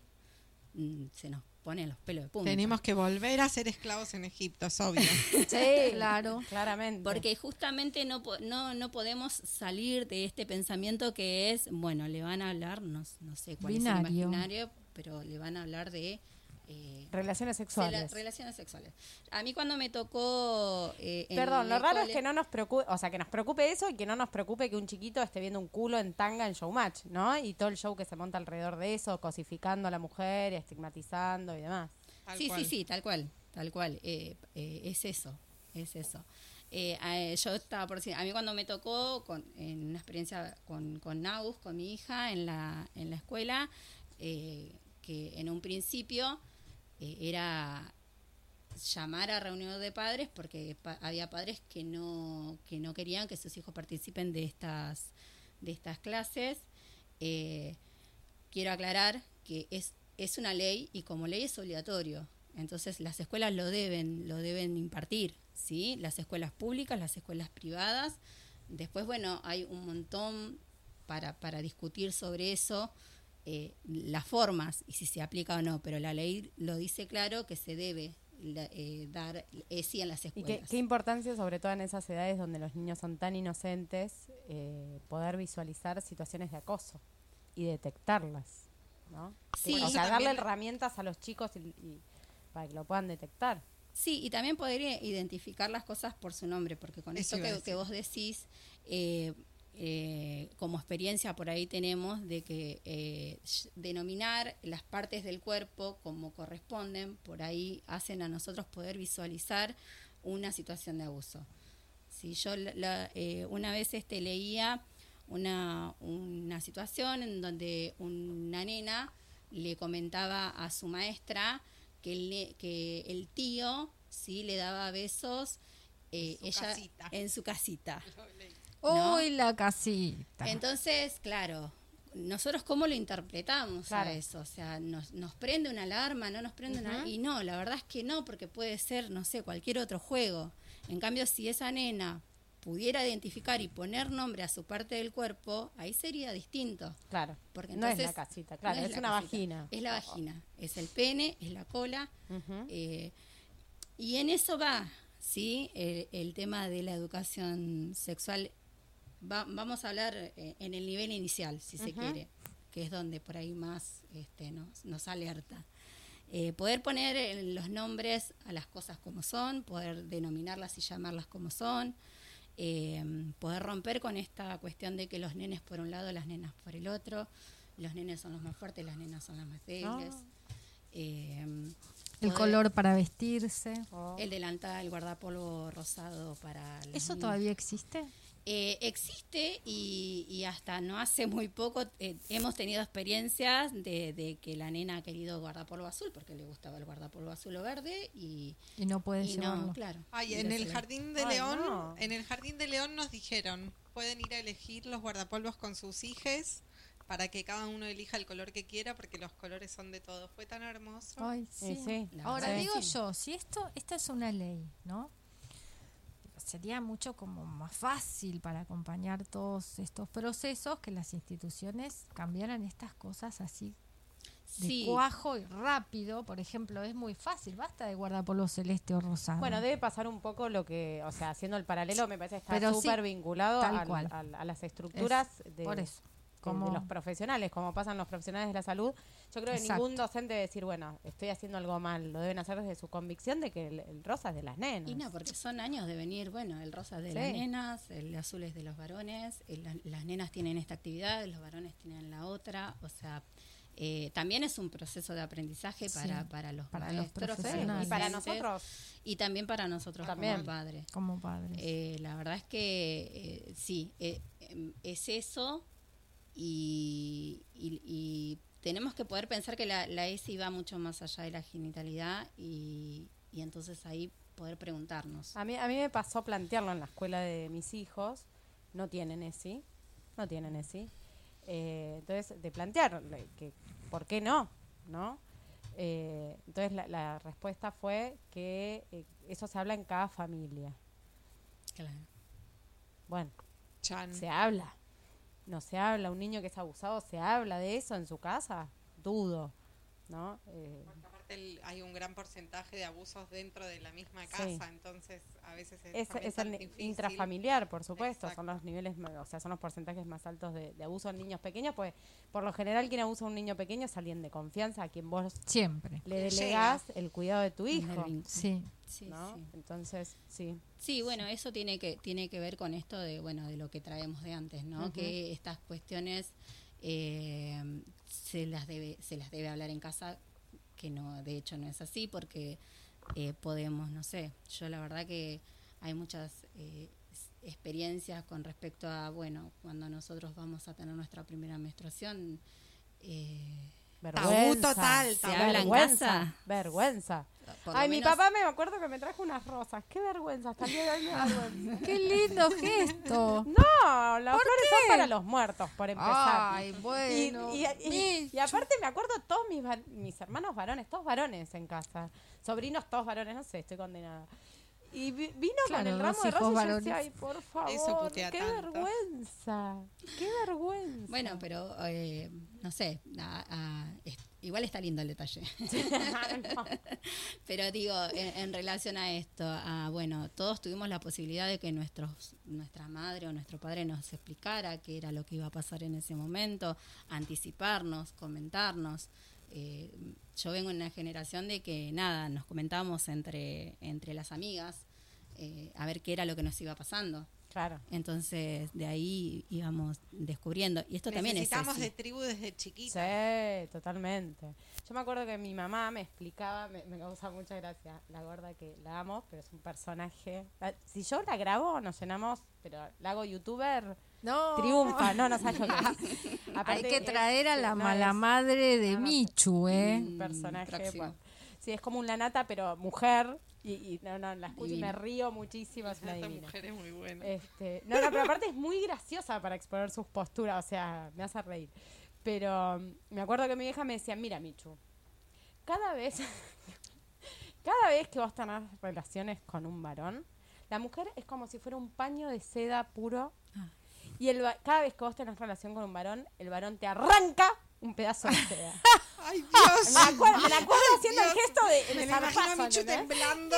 Speaker 7: mm, se nos ponen los pelos de punta.
Speaker 4: Tenemos que volver a ser esclavos en Egipto, es obvio.
Speaker 2: Sí,
Speaker 3: Claro.
Speaker 2: claramente.
Speaker 7: Porque justamente no, po- no, no podemos salir de este pensamiento que es, bueno, le van a hablar, no, no sé cuál es el imaginario, pero le van a hablar de... eh,
Speaker 2: relaciones sexuales.
Speaker 7: relaciones sexuales. A mí cuando me tocó... eh,
Speaker 2: Perdón, lo raro es que no nos preocupe, o sea, que nos preocupe eso y que no nos preocupe que un chiquito esté viendo un culo en tanga en showmatch, ¿no? Y todo el show que se monta alrededor de eso, cosificando a la mujer, estigmatizando y demás.
Speaker 4: Tal
Speaker 7: sí,
Speaker 4: cual.
Speaker 7: sí, sí, tal cual, tal cual. eh, eh, es eso, es eso. Eh, eh, yo estaba por decir, a mí cuando me tocó, con, en una experiencia con, con Naus, con mi hija, en la, en la escuela, eh, que en un principio eh, era llamar a reunión de padres porque pa- había padres que no que no querían que sus hijos participen de estas de estas clases. Eh, quiero aclarar que es es una ley y como ley es obligatorio. Entonces las escuelas lo deben lo deben impartir sí las escuelas públicas las escuelas privadas. Después bueno hay un montón para para discutir sobre eso eh, las formas y si se aplica o no, pero la ley lo dice claro que se debe la- eh, dar ESI en las
Speaker 2: Y
Speaker 7: escuelas.
Speaker 2: qué, qué importancia, sobre todo en esas edades donde los niños son tan inocentes, eh, poder visualizar situaciones de acoso y detectarlas, ¿no?
Speaker 7: Sí.
Speaker 2: o sea, darle herramientas a los chicos y, y para que lo puedan detectar.
Speaker 7: Sí, y también poder identificar las cosas por su nombre, porque con
Speaker 4: Eso
Speaker 7: esto que, que vos decís, eh, eh, como experiencia por ahí tenemos de que eh, denominar las partes del cuerpo como corresponden, por ahí hacen a nosotros poder visualizar una situación de abuso. Si yo la- eh, una vez este leía una, una situación en donde una nena le comentaba a su maestra que el, que el tío sí le daba besos eh, ella
Speaker 4: casita.
Speaker 7: en su casita. ¿no?
Speaker 3: Uy, la casita.
Speaker 7: Entonces, claro, nosotros cómo lo interpretamos
Speaker 2: Claro.
Speaker 7: a eso, o sea, nos, nos prende una alarma, no nos prende una y no, la verdad es que no, porque puede ser, no sé, cualquier otro juego. En cambio, si esa nena pudiera identificar y poner nombre a su parte del cuerpo, ahí sería distinto.
Speaker 2: Claro.
Speaker 7: Porque
Speaker 2: no es
Speaker 7: entonces,
Speaker 2: la casita, claro,
Speaker 7: no
Speaker 2: es,
Speaker 7: la
Speaker 2: una
Speaker 7: casita,
Speaker 2: vagina.
Speaker 7: Es la vagina, es el pene, es la cola. Eh, y en eso va, ¿sí? El, el tema de la educación sexual. Va- vamos a hablar eh, en el nivel inicial, si se quiere, que es donde por ahí más este, nos, nos alerta. Eh, poder poner eh, los nombres a las cosas como son, poder denominarlas y llamarlas como son, eh, poder romper con esta cuestión de que los nenes por un lado, las nenas por el otro, los nenes son los más fuertes, las nenas son las más débiles. Eh,
Speaker 3: El
Speaker 7: poder-
Speaker 3: color para vestirse.
Speaker 2: Oh.
Speaker 7: el delantal, el guardapolvo rosado para
Speaker 3: ¿Eso todavía existe?
Speaker 7: Eh, existe y, y hasta no hace muy poco eh, hemos tenido experiencias de, de que la nena ha querido guardapolvo azul porque le gustaba el guardapolvo azul o verde y,
Speaker 3: Y no pueden
Speaker 7: y
Speaker 3: llevarlo.
Speaker 7: no, claro.
Speaker 4: Ay, en el jardín de
Speaker 2: Ay,
Speaker 4: León,
Speaker 2: no.
Speaker 4: en el jardín de León nos dijeron, pueden ir a elegir los guardapolvos con sus hijes para que cada uno elija el color que quiera porque los colores son de todos. Fue tan hermoso.
Speaker 3: Ay,
Speaker 2: Sí,
Speaker 3: sí. Ahora digo yo, si esto, esta es una ley, ¿no? Sería mucho como más fácil para acompañar todos estos procesos que las instituciones cambiaran estas cosas así de
Speaker 7: Sí.
Speaker 3: cuajo y rápido. Por ejemplo, es muy fácil, basta de guardapolvo celeste o rosado.
Speaker 2: Bueno, debe pasar un poco lo que, o sea, haciendo el paralelo, me parece que está
Speaker 3: sí,
Speaker 2: súper vinculado al-
Speaker 3: cual.
Speaker 2: al- a las estructuras
Speaker 3: Es-
Speaker 2: de,
Speaker 3: por eso. Como-
Speaker 2: de los profesionales, como pasan los profesionales de la salud. Yo creo que
Speaker 3: Exacto.
Speaker 2: ningún docente debe decir, bueno, estoy haciendo algo mal. Lo deben hacer desde su convicción de que el, el rosa es de las nenas.
Speaker 7: Y no, porque son años de venir, bueno, el rosa es de
Speaker 2: Sí.
Speaker 7: las nenas, el azul es de los varones, el- la- las nenas tienen esta actividad, los varones tienen la otra, o sea, eh, también es un proceso de aprendizaje
Speaker 3: Sí,
Speaker 7: para, para los
Speaker 3: para
Speaker 7: maestros,
Speaker 3: profesionales.
Speaker 2: y para nosotros
Speaker 7: y también para nosotros
Speaker 2: También.
Speaker 7: como padres.
Speaker 3: como padres.
Speaker 7: Eh, la verdad es que eh, sí, eh, em, es eso y, y- y tenemos que poder pensar que la, la ESI va mucho más allá de la genitalidad y, y entonces ahí poder preguntarnos.
Speaker 2: A mí, a mí me pasó plantearlo en la escuela de mis hijos. No tienen ESI. No tienen ESI. Eh, entonces, de plantear que por qué no, ¿no? Eh, entonces, la, la respuesta fue que eh, eso se habla en cada familia.
Speaker 7: Claro.
Speaker 2: Bueno,
Speaker 4: Chan.
Speaker 2: se habla. No se habla. Un niño que es abusado, ¿se habla de eso en su casa? Dudo, ¿no? Eh,
Speaker 4: aparte el- hay un gran porcentaje de abusos dentro de la misma
Speaker 2: Sí.
Speaker 4: casa, entonces a veces es,
Speaker 2: Es, es
Speaker 4: tan
Speaker 2: el
Speaker 4: difícil.
Speaker 2: intrafamiliar, por supuesto,
Speaker 4: Exacto.
Speaker 2: son los niveles, o sea, son los porcentajes más altos de, de abuso en niños pequeños, pues por lo general quien abusa a un niño pequeño es alguien de confianza, a quien vos
Speaker 3: Siempre.
Speaker 2: le
Speaker 4: Le
Speaker 2: delegás el cuidado de tu hijo.
Speaker 3: Sí.
Speaker 7: Sí,
Speaker 2: ¿no?
Speaker 7: sí.
Speaker 2: Entonces, sí.
Speaker 7: Sí, bueno, eso tiene que tiene que ver con esto de bueno de lo que traemos de antes, ¿no? Que estas cuestiones eh, se las debe se las debe hablar en casa, que no de hecho no es así porque eh, podemos no sé. Yo la verdad que hay muchas eh, experiencias con respecto a bueno cuando nosotros vamos a tener nuestra primera menstruación. Eh,
Speaker 4: Total,
Speaker 7: ¿Se
Speaker 4: tabú.
Speaker 7: habla en
Speaker 2: vergüenza,
Speaker 7: casa?
Speaker 2: Ay, mi papá me acuerdo que me trajo unas rosas. Qué vergüenza, hasta el día de hoy me da vergüenza.
Speaker 3: Qué lindo gesto.
Speaker 2: No, las
Speaker 3: ¿Por
Speaker 2: flores
Speaker 3: qué?
Speaker 2: son para los muertos, por empezar.
Speaker 3: Ay,
Speaker 2: Y-
Speaker 3: bueno.
Speaker 2: y, y- aparte me acuerdo todos mis, mis hermanos varones, todos varones en casa. Sobrinos, todos varones, no sé, estoy condenada. Y vi- vino
Speaker 3: Claro,
Speaker 2: con el ramo de rosas y yo decía, ay, por favor,
Speaker 4: Eso putea
Speaker 2: qué
Speaker 4: tanto.
Speaker 2: vergüenza, qué vergüenza.
Speaker 7: Bueno, pero eh, no sé, a- a- es- igual está lindo el detalle.
Speaker 2: No.
Speaker 7: Pero digo, en, en relación a esto, a, bueno, todos tuvimos la posibilidad de que nuestros, nuestra madre o nuestro padre nos explicara qué era lo que iba a pasar en ese momento, anticiparnos, comentarnos. Eh, yo vengo en una generación de que nada, nos comentábamos entre, entre las amigas eh, a ver qué era lo que nos iba pasando.
Speaker 2: Claro.
Speaker 7: Entonces, de ahí íbamos descubriendo. Y esto también es
Speaker 4: Necesitamos de tribu desde chiquita.
Speaker 2: Sí, totalmente. Yo me acuerdo que mi mamá me explicaba, me, me causa mucha gracia, la gorda que la amo, pero es un personaje. La- si yo la grabo, nos llenamos, pero la hago youtuber,
Speaker 3: No.
Speaker 2: triunfa, no, no sabes lo que.
Speaker 3: Hay
Speaker 2: Aparte
Speaker 3: que traer a la mala madre de
Speaker 2: no, no sé.
Speaker 3: Michu, ¿eh?
Speaker 2: un personaje. Sí, es como un lanata, pero mujer. Y, y no, no, la escucho y me río muchísimo, es una
Speaker 4: Esta
Speaker 2: divina.
Speaker 4: mujer es muy buena.
Speaker 2: Este, no, no, pero aparte es muy graciosa para exponer sus posturas, o sea, me hace reír. Pero um, me acuerdo que mi vieja me decía, mira, Michu, cada vez, cada vez que vos tenés relaciones con un varón, la mujer es como si fuera un paño de seda puro. Y el, va- cada vez que vos tenés relación con un varón, el varón te arranca un pedazo de seda.
Speaker 4: ¡Ay, Dios!
Speaker 2: Me acuerdo, me la acuerdo haciendo el
Speaker 4: Dios.
Speaker 2: gesto de,
Speaker 4: Me la imagino a
Speaker 2: zarpazo,
Speaker 4: Michu
Speaker 2: ¿entendés?
Speaker 4: temblando.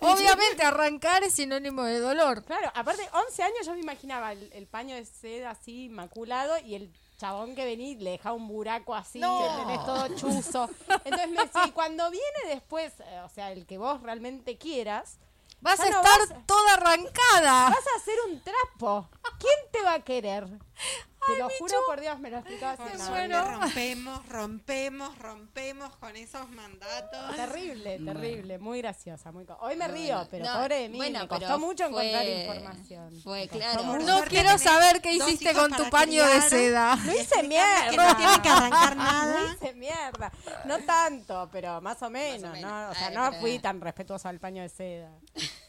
Speaker 3: Obviamente arrancar es sinónimo de dolor.
Speaker 2: Claro, aparte, 11 años yo me imaginaba el, el paño de seda así inmaculado y el chabón que venía y le dejaba un buraco así,
Speaker 3: No.
Speaker 2: ¿entendés? todo chuzo. Entonces me decía, y cuando viene después, eh, o sea, el que vos realmente quieras,
Speaker 3: Vas
Speaker 2: Ya
Speaker 3: a
Speaker 2: no
Speaker 3: estar
Speaker 2: vas a-
Speaker 3: toda arrancada.
Speaker 2: vas a hacer un trapo. ¿Quién te va a querer? Te lo juro por Dios, me lo explicaba
Speaker 4: Por
Speaker 2: así. no, no.
Speaker 4: rompemos, rompemos, rompemos con esos mandatos.
Speaker 2: Terrible, terrible, muy graciosa. Muy co- Hoy me
Speaker 7: Bueno,
Speaker 2: río, pero
Speaker 7: no,
Speaker 2: pobre de mí,
Speaker 7: bueno,
Speaker 2: me costó mucho
Speaker 7: fue-
Speaker 2: encontrar información.
Speaker 7: Fue claro.
Speaker 3: No quiero saber qué hiciste con tu paño de
Speaker 4: criar.
Speaker 3: seda.
Speaker 2: Lo hice
Speaker 4: Que
Speaker 2: mierda.
Speaker 4: no tiene que arrancar nada.
Speaker 2: Lo hice mierda. No tanto, pero más o menos,
Speaker 7: menos.
Speaker 2: ¿no? O sea,
Speaker 7: Ay,
Speaker 2: no fui tan respetuosa al paño de seda.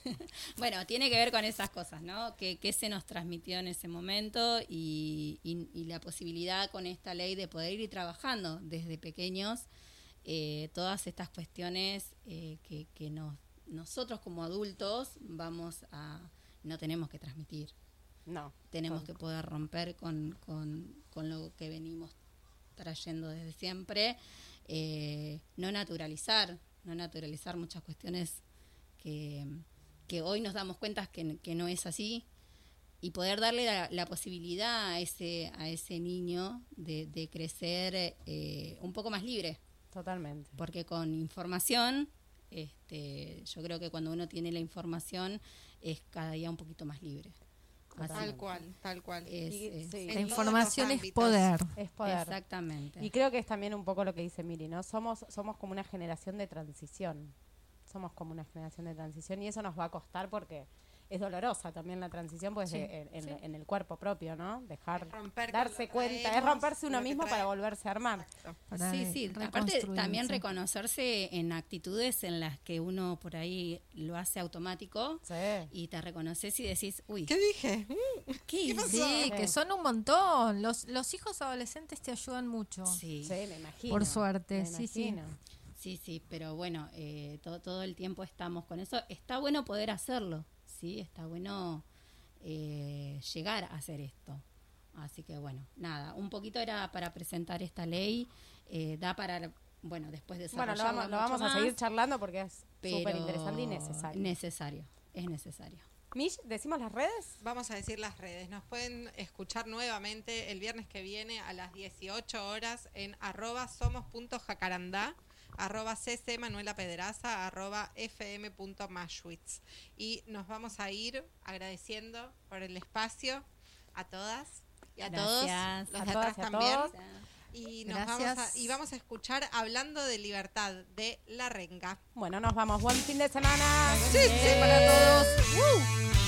Speaker 7: Bueno, tiene que ver con esas cosas, ¿no? Que, que se nos transmitió en ese momento y, y- y la posibilidad con esta ley de poder ir trabajando desde pequeños eh, todas estas cuestiones eh, que, que nos, nosotros como adultos vamos a no tenemos que transmitir,
Speaker 2: No.
Speaker 7: tenemos que poder romper con, con- con lo que venimos trayendo desde siempre, eh, no naturalizar, no naturalizar muchas cuestiones que, que hoy nos damos cuenta que, que no es así, y poder darle la, la posibilidad a ese, a ese niño de, de crecer eh, un poco más libre.
Speaker 2: Totalmente.
Speaker 7: Porque con información, este, yo creo que cuando uno tiene la información es cada día un poquito más libre. Así
Speaker 4: Tal cual, tal cual.
Speaker 7: es-
Speaker 2: Y-
Speaker 7: es-
Speaker 2: sí.
Speaker 4: En
Speaker 3: La información es poder.
Speaker 2: Es poder.
Speaker 7: Exactamente.
Speaker 2: Y creo que es también un poco lo que dice Miri, ¿no? Somos, somos como una generación de transición. Somos como una generación de transición y eso nos va a costar porque es dolorosa también la transición, pues
Speaker 3: Sí,
Speaker 2: de- en, en-
Speaker 3: sí.
Speaker 2: en el cuerpo propio, ¿no? Dejar, darse cuenta, es romperse uno mismo para volverse a armar.
Speaker 3: Para
Speaker 7: Sí, sí. Aparte, también reconocerse en actitudes en las que uno por ahí lo hace automático
Speaker 2: Sí.
Speaker 7: y te reconoces y decís, uy,
Speaker 4: ¿Qué dije?
Speaker 7: ¿qué hice?
Speaker 3: Sí, que son un montón. Los, los hijos adolescentes te ayudan mucho.
Speaker 7: Sí,
Speaker 2: Sí, me imagino.
Speaker 3: Por suerte,
Speaker 2: me
Speaker 3: sí, sí.
Speaker 2: imagino.
Speaker 7: sí, sí, pero bueno, eh, todo, todo el tiempo estamos con eso. Está bueno poder hacerlo, sí, está bueno eh, llegar a hacer esto. Así que bueno, nada, un poquito era para presentar esta ley, eh, da para, bueno, después de
Speaker 2: Bueno, lo vamos, lo vamos a seguir charlando porque es súper interesante y necesario.
Speaker 7: Necesario, es necesario.
Speaker 2: Mish, ¿decimos las redes?
Speaker 4: Vamos a decir las redes. Nos pueden escuchar nuevamente el viernes que viene a las 18 horas en arroba somos.jacarandá, arroba cc Manuela Pedraza, arroba fm.mashwitz. Y nos vamos a ir agradeciendo por el espacio a todas y a todos, los
Speaker 2: A
Speaker 4: de
Speaker 2: todas
Speaker 4: atrás también.
Speaker 2: todos.
Speaker 4: Y, nos
Speaker 3: Gracias.
Speaker 4: vamos a, y vamos a escuchar Hablando de Libertad de La Renga.
Speaker 2: Bueno, nos vamos. Buen fin de semana.
Speaker 3: Sí, sí, para todos.